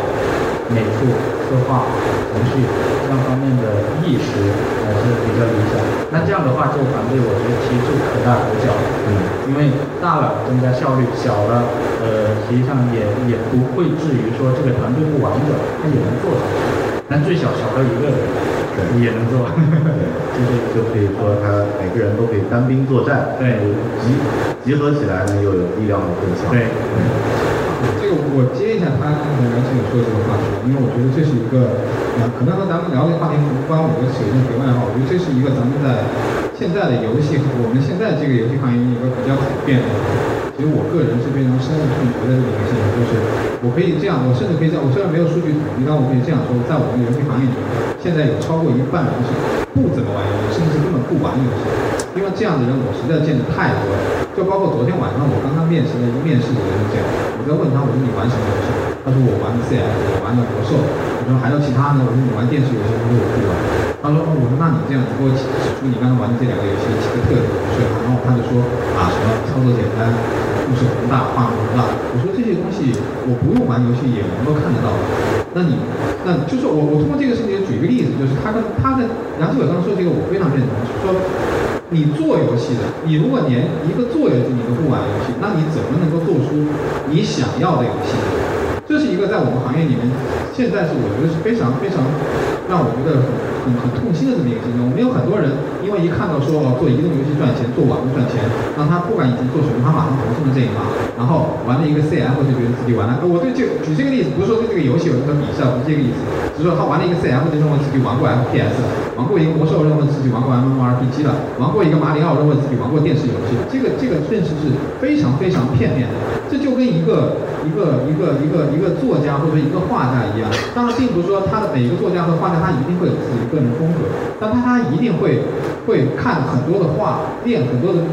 美术、策划、程序这样方面的意识还是比较理想。那这样的话，这个团队我觉得其实就可大可小。嗯，因为大了增加效率，小了呃实际上也也不会至于说这个团队不完整，它也能做下去。但最小小到一个人也能做，就是就可以说他每个人都可以单兵作战，对，集集合起来呢又有力量的更强。对。这个我接一下他刚才梁青友说的这个话题，因为我觉得这是一个，呃，可能和咱们聊这个话题无关，我觉得是一个题外话。我觉得这是一个咱们在现在的游戏，我们现在这个游戏行业一个比较普遍的。其实我个人是非常深恶痛绝的这个事情，就是我可以这样，我甚至可以这样，我虽然没有数据统计，但我可以这样说，在我们游戏行业里面，现在有超过一半人是不怎么玩游戏，甚至根本不玩游戏。这样的人我实在见的太多了，就包括昨天晚上我刚刚面试的一个面试的人是这样，我在问他，我说你玩什么游戏？他说我玩的 CS，我玩的魔兽。我说还有其他呢？我说你玩电视游戏？他说我不玩。他说哦，我说那你这样，你给我指出你刚才玩的这两个游戏几个特点。所以然后他就说啊，什么操作简单，故事宏大，画面宏大。我说这些东西我不用玩游戏也能够看得到。那你那就是我我通过这个事情举一个例子，就是他跟他的杨志伟刚刚说这个我非常认同，说。你做游戏的，你如果连一个做游戏你都不玩游戏，那你怎么能够做出你想要的游戏？这是一个在我们行业里面，现在是我觉得是非常非常让我觉得很很很痛心的这么一个现象。我们有很多人，因为一看到说哦做移动游戏赚钱，做网络赚钱，那他不管以前做什么，他马上投身了这一行，然后玩了一个 CF 就觉得自己玩了。我对这举这个例子，不是说对这个游戏有什么鄙视，不是这个意思，只是说他玩了一个 CF 就认为自己玩过 FPS，玩过一个魔兽认为自己玩过 MMORPG 了，玩过一个马里奥认为自己玩过电视游戏，这个这个认识是非常非常片面的。这就跟一个一个一个一个一个作家或者一个画家一样，当然并不是说他的每一个作家和画家他一定会有自己的个人风格，但他他一定会会看很多的画，练很多的，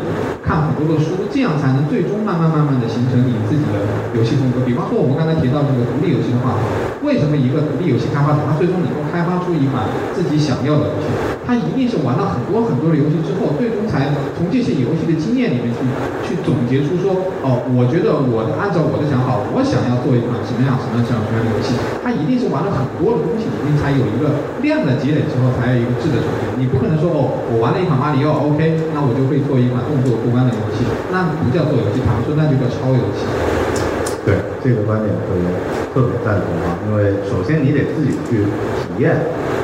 看很多的书，这样才能最终慢慢慢慢的形成你自己的游戏风格。比方说我们刚才提到这个独立游戏的话，为什么一个独立游戏开发者他最终能够开发出一款自己想要的游戏？他一定是玩了很多很多的游戏之后，最终才从这些游戏的经验里面去去总结出说，哦，我觉得。我按照我的想法，我想要做一款什么样什么样什么样的游戏，他一定是玩了很多的东西，里面才有一个量的积累之后，才有一个质的转变。你不可能说哦，我玩了一款马里奥，OK，那我就会做一款动作过关的游戏，那不叫做游戏，他们说那就叫超游戏。对这个观点特别特别赞同啊，因为首先你得自己去体验，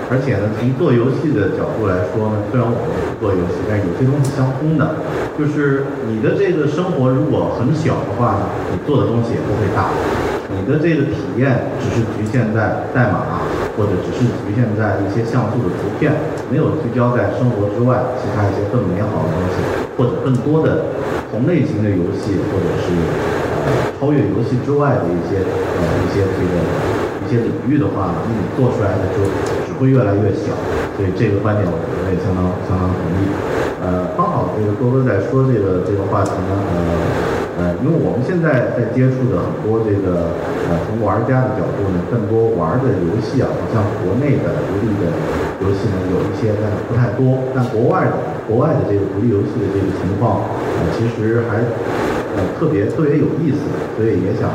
而且呢，从做游戏的角度来说呢，虽然我们不做游戏，但有些东西相通的，就是你的这个生活如果很小的话呢，你做的东西也不会大。你的这个体验只是局限在代码啊，或者只是局限在一些像素的图片，没有聚焦在生活之外其他一些更美好的东西，或者更多的同类型的游戏，或者是。呃超越游戏之外的一些呃一些这个一些领域的话，那你做出来的就只会越来越小，所以这个观点我我也相当相当同意。呃，刚好这个多多在说这个这个话题呢，呃呃，因为我们现在在接触的很多这个呃从玩家的角度呢，更多玩的游戏啊，好像国内的独立的游戏呢有一些，但是不太多。但国外的国外的这个独立游戏的这个情况，呃，其实还。呃，特别特别有意思，所以也想，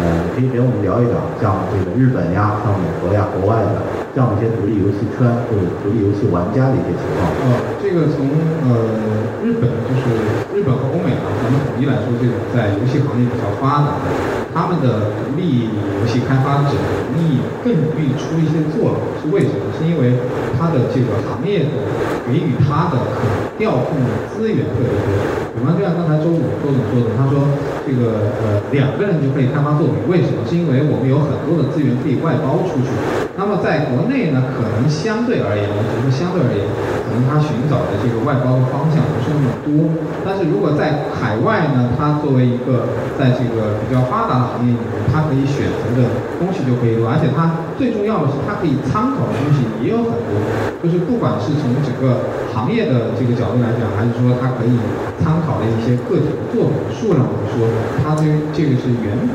呃，可以给我们聊一聊，像这个日本呀、像美国呀、国外的这样一些独立游戏圈或者独立游戏玩家的一些情况。呃，这个从呃日本就是日本和欧美，我们统一来说，这种在游戏行业比较发达的，他们的独立游戏开发者容易更容易出一些作品，是为什么？是因为他的这个行业的给予他的可调控的资源特别多。比方就像刚才周五周总说的，他说，这个呃两个人就可以开发作品，为什么？是因为我们有很多的资源可以外包出去。那么在国内呢，可能相对而言，我只是相对而言，可能他寻找的这个外包的方向不是那么多。但是如果在海外呢，他作为一个在这个比较发达的行业里面，他可以选择的东西就可以多，而且他最重要的是，他可以参考的东西也有很多。就是不管是从整个行业的这个角度来讲，还是说他可以参考的一些个体的作品数量来说，他这这个是远比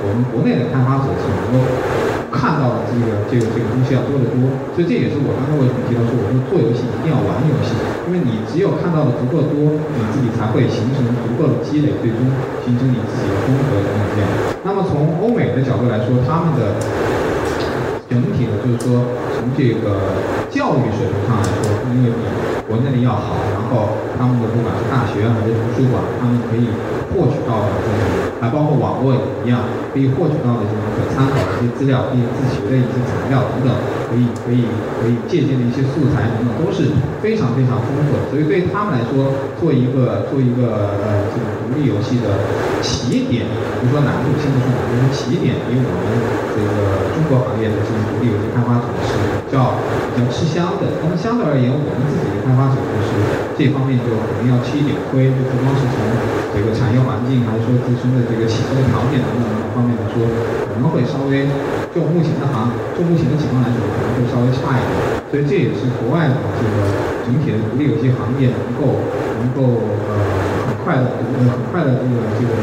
我们国内的开发者是能够看到的这个这个这个东西要多得多。所以这也是我刚才为什么提到说，我说做游戏一定要玩游戏，因为你只有看到的足够多，你自己才会形成足够的积累，最终形成你自己的风格等等这样。那么从欧美的角度来说，他们的整体的，就是说从这个教育水平上来说，因为比国内的要好，然后他们的不管是大学还是图书馆，他们可以获取到的这种，还包括网络也一样，可以获取到的这种可参考的一些资料，可以自学的一些材料等等，可以可以可以借鉴的一些素材等等，都是非常非常丰富的。所以对他们来说，做一个做一个呃这个独立游戏的起点，比如说难度，先不说难度，起点比我们这个中国行业的这种独立游戏开发者是比较比较吃香的。那么相对而言，我们自己的开发者就是这方面就可能要吃一点亏，就不光是从这个产业环境，还是说自身的这个起步条件等等等方面来说，可能会稍微就目前的行，就目前的情况来说，可能会稍微差一点。所以这也是国外的这个整体的独立游戏行业能够能够呃很快的呃很快的这个这个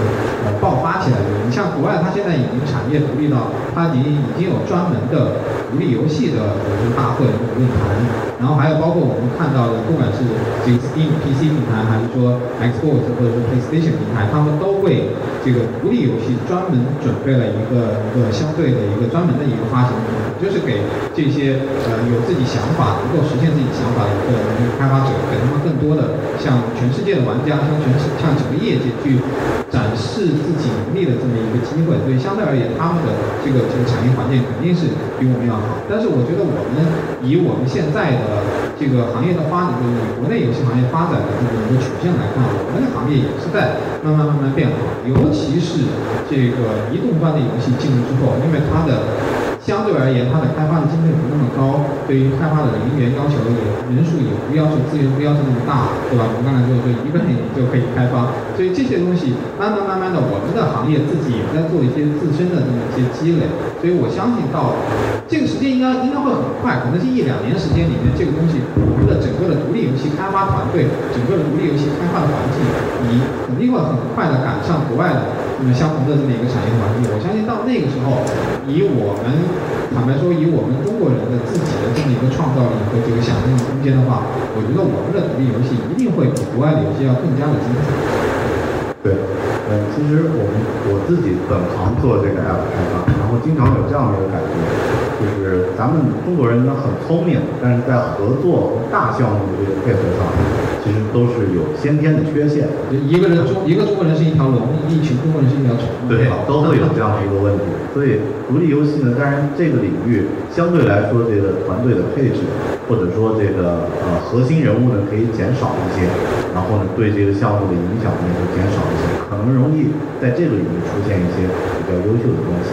呃爆发起来的。你像国外，它现在已经产业独立到，它已经已经有专门的独立游戏的这个大会或者论坛，然后还有包括我们看到的，不管是这个 Steam PC 平台，还是说 Xbox 或者说 PlayStation 平台，他们都为这个独立游戏专门准备了一个一个相对的一个专门的一个发行平台，就是给这些呃有自己想法、能够实现自己想法的一个开发者，给他们更多的向全世界的玩家、向全世向整个业界去展示自己能力的这么一个机会。所以相对而言，他们的这个这个产业环境肯定是比我们要好。但是我觉得我们以我们现在的这个行业的发展，就是以国内游戏行业发展的这么一个曲线来看，我们的行业也是在慢慢慢慢变好。尤其是这个移动端的游戏进入之后，因为它的相对而言，它的开发的经费不那么高，对于开发的人员要求也人数也不要求资源不要求那么大，对吧？我们刚才说，就一个人就可以开发，所以这些东西慢慢慢慢的，我们的行业自己也在做一些自身的这么一些积累，所以我相信到这个时间应该应该会很快，可能是一两年时间里面，这个东西我们的整个的独立游戏开发团队，整个的独立游戏开发的环境，你肯定会很快的赶上国外的那么相同的这么一个产业环境。我相信到那个时候，以我们坦白说，以我们中国人的自己的这么一个创造力和这个想象力空间的话，我觉得我们的独立游戏一定会比国外的游戏要更加的精彩。对，呃，其实我们我自己本行做这个 app 开发，然后经常有这样的一个感觉，就是咱们中国人呢很聪明，但是在合作和大项目的这个配合上，其实都是有先天的缺陷。就一个人中一个中国人是一条龙，中国人是一条虫。对，都会有这样的一个问题。所以独立游戏呢，当然这个领域相对来说，这个团队的配置或者说这个呃核心人物呢可以减少一些，然后呢对这个项目的影响呢也会减少一些，可能容易在这个领域出现一些比较优秀的东西。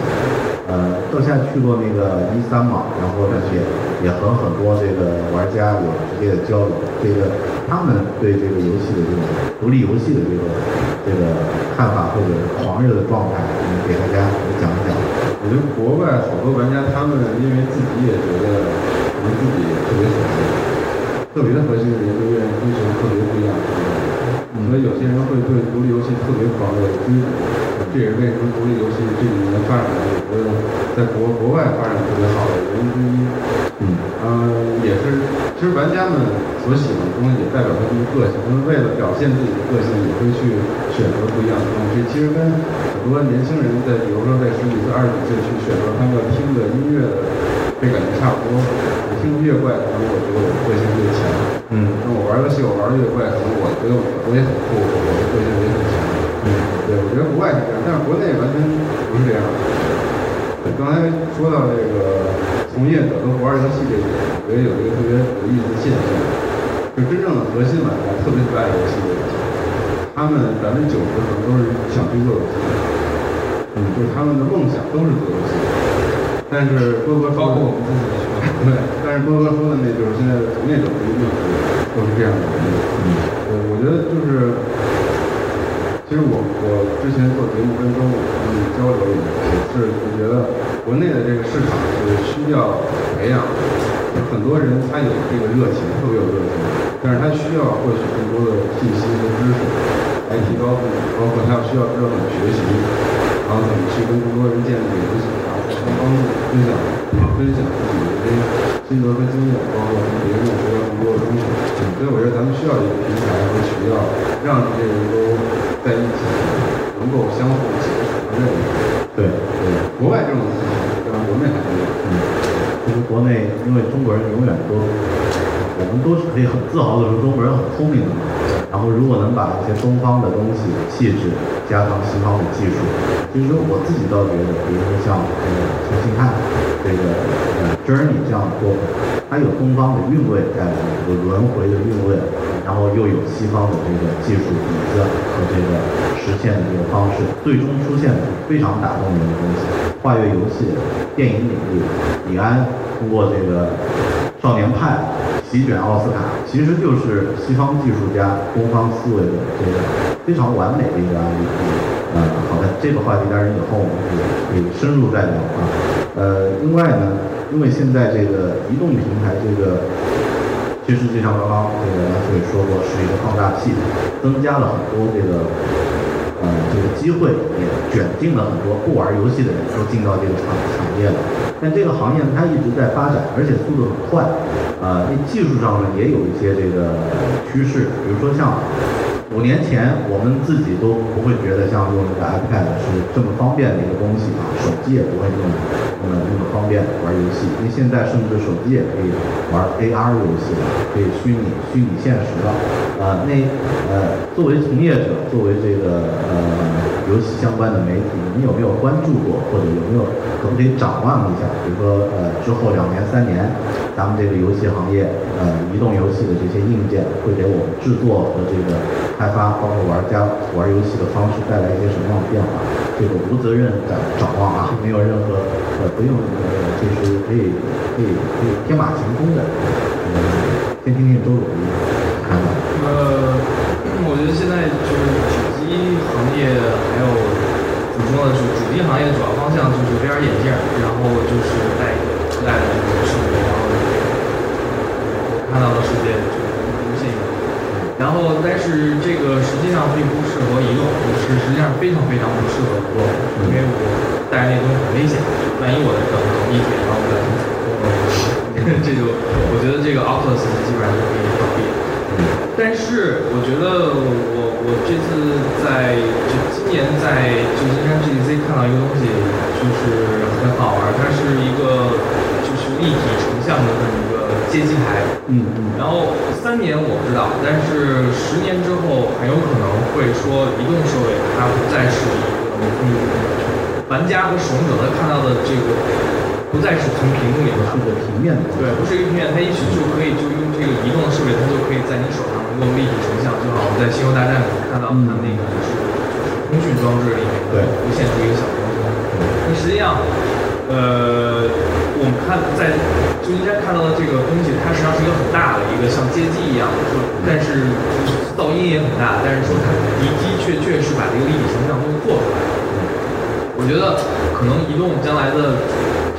呃，到现在去过那个一三嘛，然后呢也也和很多这个玩家有直接的交流，这个他们对这个游戏的这种独立游戏的这个这个看法或者狂热的状态，你给大家讲一讲。我觉得国外好多玩家，他们因为自己也觉得可能自己特别核心，特别的核心的人就愿意追求特别不一样。所以有些人会对独立游戏特别狂热的追逐，这也是为什么独立游戏这几年发展的，我觉得在国国外发展特别好的原因之一。嗯，呃，也是，其实玩家们所喜欢的东西也代表他们的个性，他们为了表现自己的个性，也会去选择不一样的东西。这其实跟很多年轻人在，比如说在十几岁、二十几岁去选择他们要听的音乐的这感觉差不多。我听越怪，可能我觉得我的个性越强。嗯，那我玩游戏，我玩越怪，可能我觉得我我也很酷，我的个性也对，我觉得国外是这样，但是国内完全不是这样。刚才说到这个从业者都不玩游戏这一点，我觉得有一个特别有意思的现象，就真正的核心玩家特别不爱游戏的人，他们百分之九十可能都是想去做游戏，嗯，就是他们的梦想都是做游戏。但是波哥包括我们自己 对，但是波哥说的那就是现在的从业者不一定都是这样的。嗯，我我觉得就是，其实我我之前做节目跟周五他们交流也也是，就觉得国内的这个市场是需要培养的。有很多人他有这个热情，特别有热情，但是他需要获取更多的信息和知识来提高自己，包括他要需要知道怎么学习，然后怎么去跟更多人建立联系，然后互相帮助、分享、分享自己的这些心得和经验，包括从别人学到更多的东西。所以我觉得咱们需要一个平台和渠道，让这些人都在一起，能够相互结识和认识。对对，国外这种事情，当然国内还没有。嗯，就是国内因为中国人永远都，我们都是可以很自豪的说中国人很聪明的嘛。然后如果能把一些东方的东西气质加上西方的技术，其实我自己倒觉得，比如说像这个《重新看》这个呃 Journey 这样的作品，它有东方的韵味在里面，有轮回的韵味，然后又有西方的这个技术底子和这个实现的这个方式，最终出现的非常打动人的东西。跨越游戏、电影领域，李安通过这个《少年派》席卷奥斯卡，其实就是西方技术家东方思维的这个非常完美的一个案例。呃，好的，这个话题当然以后我们可以可以深入再聊啊。呃，另外呢，因为现在这个移动平台这个。其实就像刚刚这个梁思伟说过，是一个放大器，增加了很多这个呃这个机会，也卷进了很多不玩游戏的人都进到这个产产业了。但这个行业它一直在发展，而且速度很快，呃，那技术上呢也有一些这个趋势，比如说像。五年前，我们自己都不会觉得像用这个 iPad 是这么方便的一个东西啊，手机也不会用那么那么方便玩游戏。因为现在甚至手机也可以玩 AR 游戏了，可以虚拟虚拟现实了。呃，那呃，作为从业者，作为这个呃游戏相关的媒体，你有没有关注过，或者有没有可不可以展望一下？比如说呃，之后两年三年，咱们这个游戏行业呃，移动游戏的这些硬件会给我们制作和这个。开发包括玩家玩游戏的方式带来一些什么样的变化？这个无责任的展望啊，没有任何呃不用呃就是可以可以可以天马行空的。嗯，先听听周总的看法。呃，我觉得现在就是主机行业还有怎么说呢？就主机行业的主要方向就是 VR 眼镜，然后就是带初代的这个设备，然后看到的世界就是无限远。然后，但是这个实际上并不适合移动，是实际上非常非常不适合移动，因为我带那东西很危险，万一我在等等地铁，然后在这就我觉得这个 Oculus 基本上就可以。但是我觉得我我这次在就今年在旧金山 GDC 看到一个东西，就是很好玩，它是一个就是立体成像的这么一个街机台，嗯嗯，然后三年我不知道，但是十年之后很有可能会说移动设备它不再是一个你玩家和使用者他看到的这个不再是从屏幕里看是个平面的，对，不是一个平面，它也许就可以就用这个移动的设备，它就可以在你手上能够立体成像，就好像在《星球大战》里看到它那个就是通讯装置里面对无限出一个小东西，那实际上。呃，我们看在就应该看到的这个东西，它实际上是一个很大的一个像街机一样但是噪音也很大，但是说它的的确确是把这个立体成像都做出来了。我觉得可能移动将来的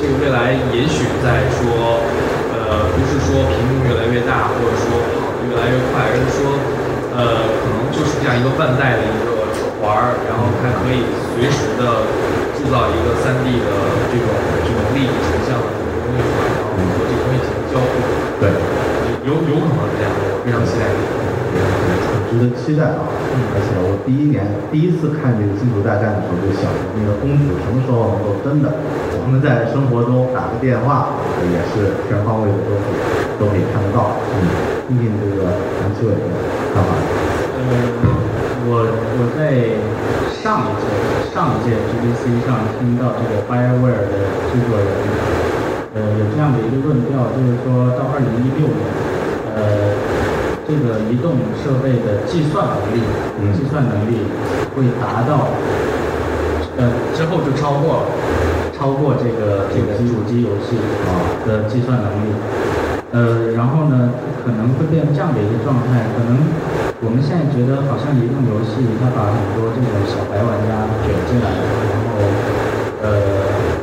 这个未来，也许在说，呃，不是说屏幕越来越大，或者说跑得越来越快，而是说，呃，可能就是这样一个半带的一个手环儿，然后它可以随时的。塑造一个三 D 的这种这种立体成像的这种东西出来，然后和这个东西进行交互。对，有有可能是这样，我非常期待。很值得期待啊！而且我第一年第一次看这个《星球大战》的时候，就想那个公主什么时候能够真的，我们在生活中打个电话也是全方位的都可以都可以看得到。嗯，听听这个杨奇伟的看法。呃。我我在上一届上一届 GDC 上听到这个 Fireware 的制作人，呃，有这样的一个论调，就是说到二零一六年，呃，这个移动设备的计算能力，计算能力会达到，呃，之后就超过了，超过这个这个主机游戏啊的计算能力。呃，然后呢，可能会变成这样的一个状态。可能我们现在觉得好像移动游戏它把很多这种小白玩家卷进来，然后呃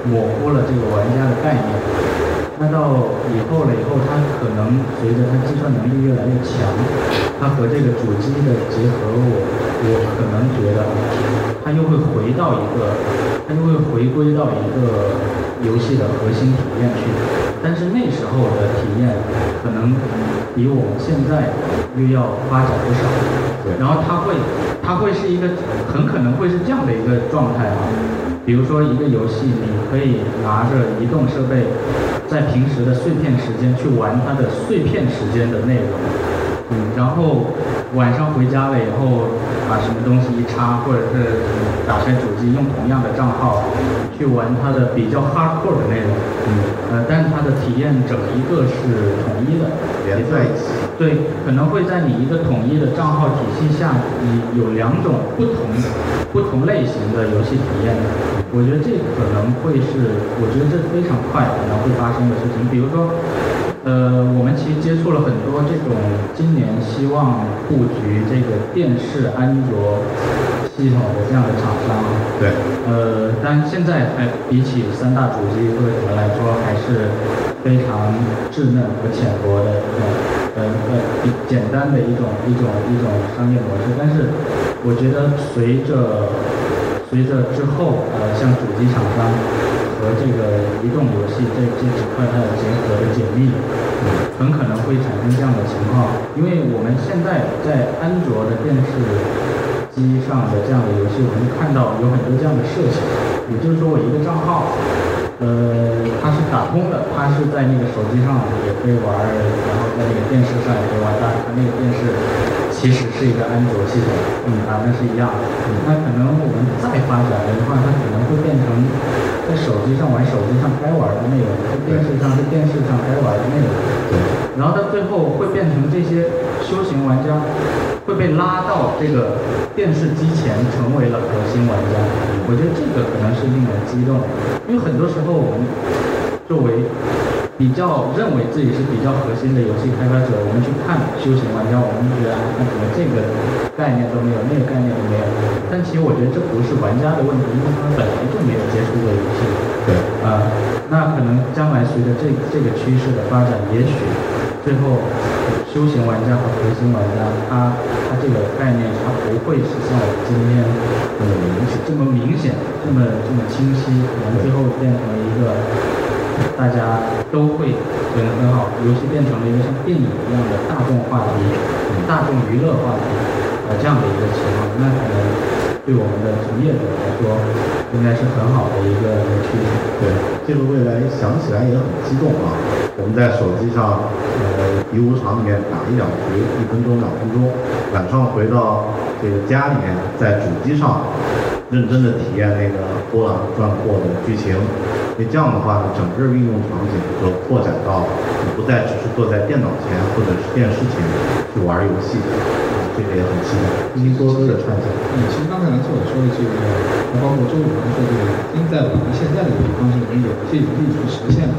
模糊了这个玩家的概念。那到以后了以后，它可能随着它计算能力越来越强，它和这个主机的结合，我我可能觉得它又会回到一个，它又会回归到一个游戏的核心体验去。但是那时候的体验可能比我们现在又要发展不少。对。然后它会，它会是一个很可能会是这样的一个状态啊。比如说一个游戏，你可以拿着移动设备，在平时的碎片时间去玩他的碎片时间的内容。嗯，然后晚上回家了以后，把什么东西一插，或者是打开主机用同样的账号去玩它的比较 hardcore 的内容。嗯，呃，但是它的体验整一个是统一的，连在一起。对，可能会在你一个统一的账号体系下，你有两种不同不同类型的游戏体验。我觉得这可能会是，我觉得这非常快可能会发生的事情。比如说。呃，我们其实接触了很多这种今年希望布局这个电视安卓系统的这样的厂商。对。呃，但现在还比起三大主机或者什么来说，还是非常稚嫩和浅薄的一种呃呃简单的一种一种一种商业模式。但是我觉得随着随着之后呃像主机厂商。和这个移动游戏这这几块它的结合的紧密，很可能会产生这样的情况。因为我们现在在安卓的电视机上的这样的游戏，我们看到有很多这样的设计，也就是说我一个账号，呃，它是打通的，它是在那个手机上也可以玩，然后在那个电视上也可以玩，但是它那个电视其实是一个安卓系统，嗯啊，那是一样的。那可能我们再发展的话，它可能会变成。在手机上玩手机上该玩的内容，在电视上是电视上该玩的内容。对。然后到最后会变成这些修行玩家会被拉到这个电视机前，成为了核心玩家。我觉得这个可能是令人激动，因为很多时候我们作为。比较认为自己是比较核心的游戏开发者，我们去看休闲玩家，我们觉得，那怎么这个概念都没有，那个概念都没有？但其实我觉得这不是玩家的问题，因为他们本来就没有接触过游戏。对。啊，那可能将来随着这这个趋势的发展，也许最后休闲玩家和核心玩家，他他这个概念他不会是像我今天呃这么明显，这么这么清晰，可能最后变成一个。大家都会觉得很好，游戏变成了一个像电影一样的大众话题、大众娱乐话题，呃，这样的一个情况，那可能对我们的从业者来说，应该是很好的一个趋势。对，这个未来想起来也很激动啊！我们在手机上，呃，游无场里面打一两局，一分钟、两分钟，晚上回到这个家里面，在主机上。认真的体验那个波澜壮阔的剧情，这样的话呢，整个运用场景就扩展到你不再只是坐在电脑前或者是电视前去玩游戏，这个也很期待。您多多的串讲。嗯，其实刚才蓝色我说的这个，包括周五刚才说这个，因在我们现在的游戏方式里面，有些游戏已经实现了。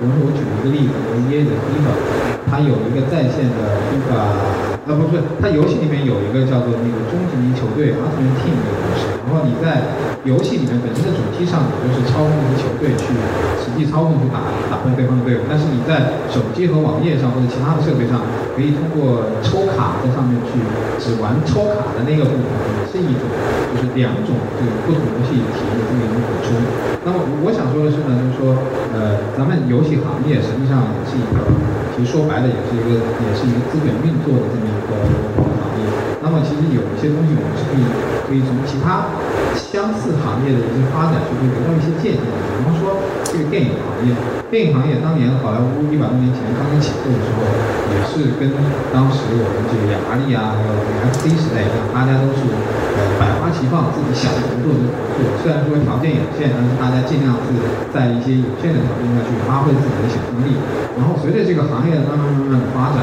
比如说，我举一个例子，比如 EA 的 FIFA，它有一个在线的 FIFA。啊，不是，它游戏里面有一个叫做那个终极球队 Ultimate Team 的模式，然后你在游戏里面本身的主机上，你就是操控一支球队去实际操控去打打败对方的队伍，但是你在手机和网页上或者其他的设备上，可以通过抽卡在上面去只玩抽卡的那个部分，也是一种就是两种这个不同游戏体验的这么一种补充。那么我想说的是呢，就是说，呃，咱们游戏行业实际上也是一个，其实说白了也是一个也是一个资本运作的这么一。个行业，那么其实有一些东西我们是可以可以从其他相似行业的一些发展去可以得到一些借鉴的。比方说这个电影行业，电影行业当年好莱坞一百多年前刚刚起步的时候，也是跟当时我们这个雅利啊，还有 FC 时代一样，大家都是呃百花齐放，自己想怎么做就怎么做。虽然说条件有限，但是大家尽量是在一些有限的条件下去发挥自己的想象力。然后随着这个行业慢慢慢慢的发展，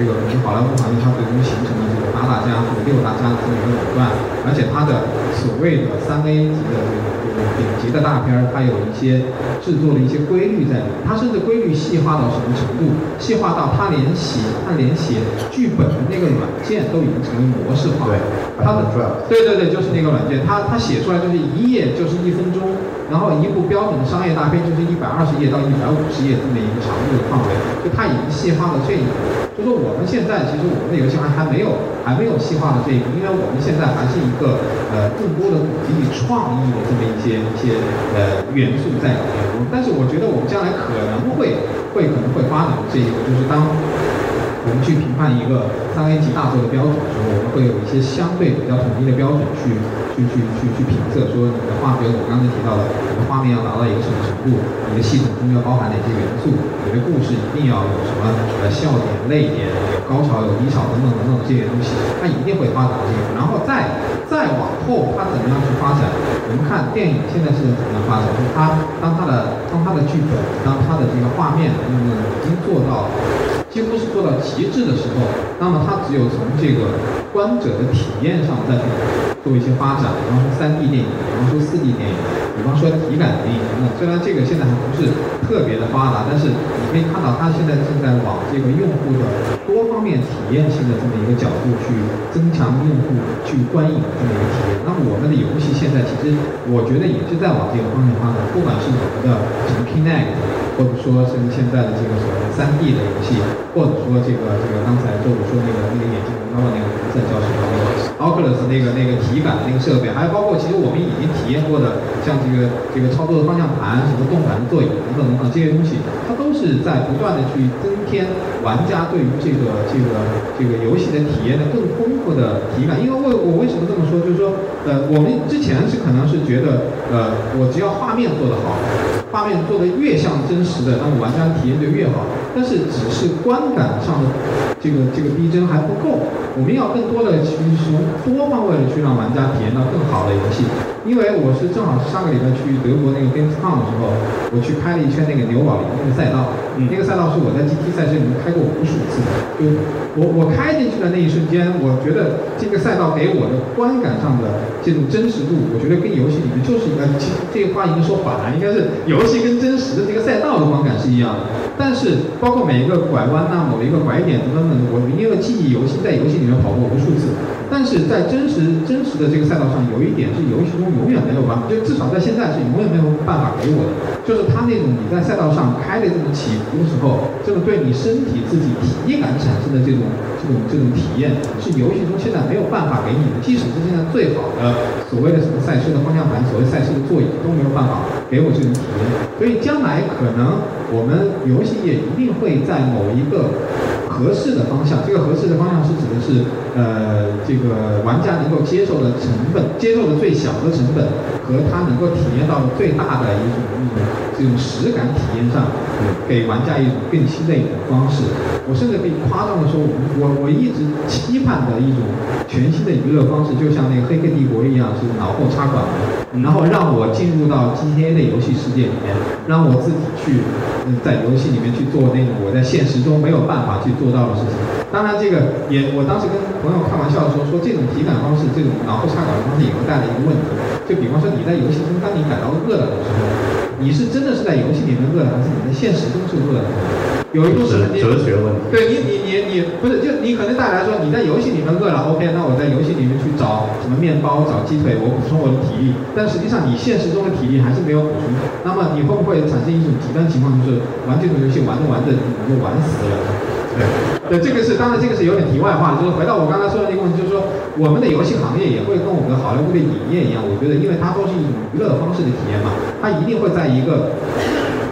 这个我们好莱坞行业它最终形成了这个八大家或者六大家的这么一个垄断，而且它的所谓的三 A 级的这个顶级的大片儿，它有一些制作的一些规律在里面，它甚至规律细化到什么程度？细化到它连写它连写剧本的那个软件都已经成为模式化。对，它的。对对对，就是那个软件，它它写出来就是一页就是一分钟，然后一部标准的商业大片就是一百二十页到一百五十页这么一个长度的范围，就它已经细化到这一步。就说我们现在其实我们的游戏还还没有还没有细化到这一步，因为我们现在还是一个呃更多的鼓励创意的这么一些一些呃元素在里面。但是我觉得我们将来可能会会可能会发展这一步，就是当。我们去评判一个三 A 级大作的标准的时候，我们会有一些相对比较统一的标准去去去去去评测，说你的画，比如我刚才提到的，你的画面要达到一个什么程度，你的系统中要包含哪些元素，你的故事一定要有什么呃笑点、泪点、有高潮、有低潮等等等等这些东西，它一定会发展这个，然后再再往后它怎么样去发展？我们看电影现在是怎么样发展？就是它当它的当它的剧本，当它的这个画面，那么已经做到。几乎是做到极致的时候，那么它只有从这个观者的体验上再去做一些发展，比方说三 D 电影，比方说四 D 电影，比方说体感电影等等。虽然这个现在还不是特别的发达，但是你可以看到它现在正在往这个用户的多方面体验性的这么一个角度去增强用户去观影的这么一个体验。那么我们的游戏现在其实我觉得也是在往这个方向发展，不管是我们的什么 Kinect，或者说是现在的这个所谓三 D 的游戏。或者说这个这个刚才周五说那个那个眼镜刚刚那个名字叫什么那个 Oculus 那个那个体感的那个设备，还有包括其实我们已经体验过的像这个这个操作的方向盘、什么动感的座椅等等等等这些东西，它都是在不断的去增添玩家对于这个这个这个游戏的体验的更丰富的体感。因为为我为什么这么说，就是说呃我们之前是可能是觉得呃我只要画面做得好。画面做得越像真实的，那么玩家体验就越好。但是只是观感上的这个这个逼真还不够，我们要更多的去从多方位的去让玩家体验到更好的游戏。因为我是正好是上个礼拜去德国那个 Gamescom 的时候，我去拍了一圈那个牛堡林那个赛道，那个赛道是我在 GT 赛车里面开过无数次。就我我开进去的那一瞬间，我觉得这个赛道给我的观感上的这种真实度，我觉得跟游戏里面就是一个，其实这个话应该说反了，应该是游。游戏跟真实的这个赛道的观感是一样的，但是包包括每一个拐弯呐，某一个拐点等等等，我因为记忆游戏在游戏里面跑过无数次，但是在真实真实的这个赛道上，有一点是游戏中永远没有办法，就至少在现在是永远没有办法给我的，就是它那种你在赛道上开的这种起伏的时候，这个对你身体自己体验感产生的这种这种这种体验，是游戏中现在没有办法给你的，即使是现在最好的所谓的什么赛车的方向盘，所谓赛车的座椅都没有办法给我这种体验。所以将来可能我们游戏业一定会在某一个合适的方向，这个合适的方向是指的是，呃，这个玩家能够接受的成本，接受的最小的成本和他能够体验到的最大的一种一种这种实感体验上，给玩家一种更新的一种方式。我甚至可以夸张的说，我我我一直期盼的一种全新的娱乐方式，就像那个《黑客帝国》一样，是脑后插管。然后让我进入到 GTA 的游戏世界里面，让我自己去在游戏里面去做那种我在现实中没有办法去做到的事情。当然，这个也我当时跟朋友开玩笑说，说这种体感方式，这种脑部插管的方式也会带来一个问题。就比方说你在游戏中，当你感到饿了的时候，你是真的是在游戏里面饿了，还是你在现实中是饿了？有一部分哲学问题，对你，你，你，你不是就你可能大家来说你在游戏里面饿了，OK，那我在游戏里面去找什么面包、找鸡腿，我补充我的体力。但实际上你现实中的体力还是没有补充。那么你会不会产生一种极端情况，就是玩这种游戏玩着玩着你就玩死了？对，对，这个是当然这个是有点题外话，就是回到我刚才说的那个问题，就是说我们的游戏行业也会跟我们的好莱坞的影业一样，我觉得因为它都是一种娱乐方式的体验嘛，它一定会在一个。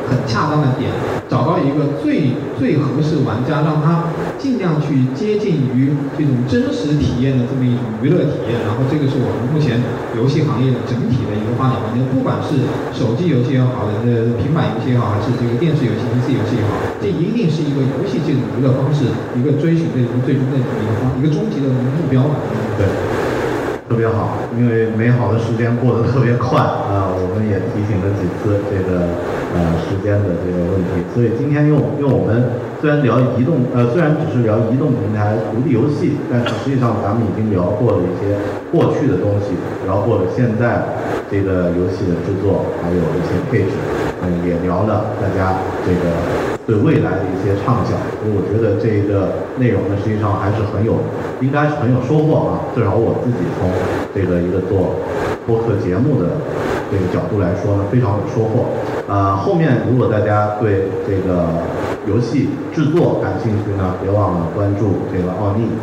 很恰当的点，找到一个最最合适玩家，让他尽量去接近于这种真实体验的这么一种娱乐体验。然后这个是我们目前游戏行业的整体的一个发展环境，不管是手机游戏也好，呃，平板游戏也好，还是这个电视游戏、PC 游戏也好，这一定是一个游戏这种娱乐方式一个追寻的一个最终的一个方一个终极的目标吧。对。特别好，因为美好的时间过得特别快啊，我们也提醒了几次这个呃时间的这个问题，所以今天用用我们虽然聊移动呃虽然只是聊移动平台独立游戏，但是实际上咱们已经聊过了一些过去的东西，聊过了现在这个游戏的制作，还有一些配置，嗯，也聊了大家这个对未来的一些畅想，所以我觉得这个内容呢，实际上还是很有，应该是很有收获啊，至少我自己从这个一个做播客节目的这个角度来说呢，非常有收获。呃，后面如果大家对这个游戏制作感兴趣呢，别忘了关注这个奥尼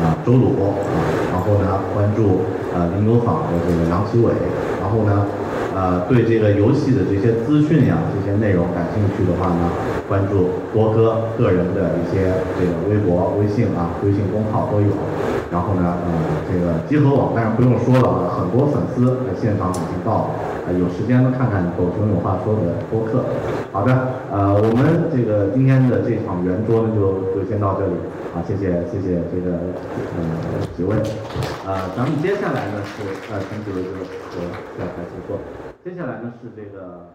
啊周鲁啊，然后呢关注呃林有坊的这个杨奇伟，然后呢。呃，对这个游戏的这些资讯呀、这些内容感兴趣的话呢，关注波哥个人的一些这个微博、微信啊、微信公号都有。然后呢，呃，这个集合网，但是不用说了啊，很多粉丝在现场已经到了，呃，有时间呢看看狗熊有话说的播客。好的，呃，我们这个今天的这场圆桌呢，就就先到这里。好，谢谢谢谢这个呃几位，呃，咱们接下来呢是呃陈几位就和在台协作，接下来呢是这个。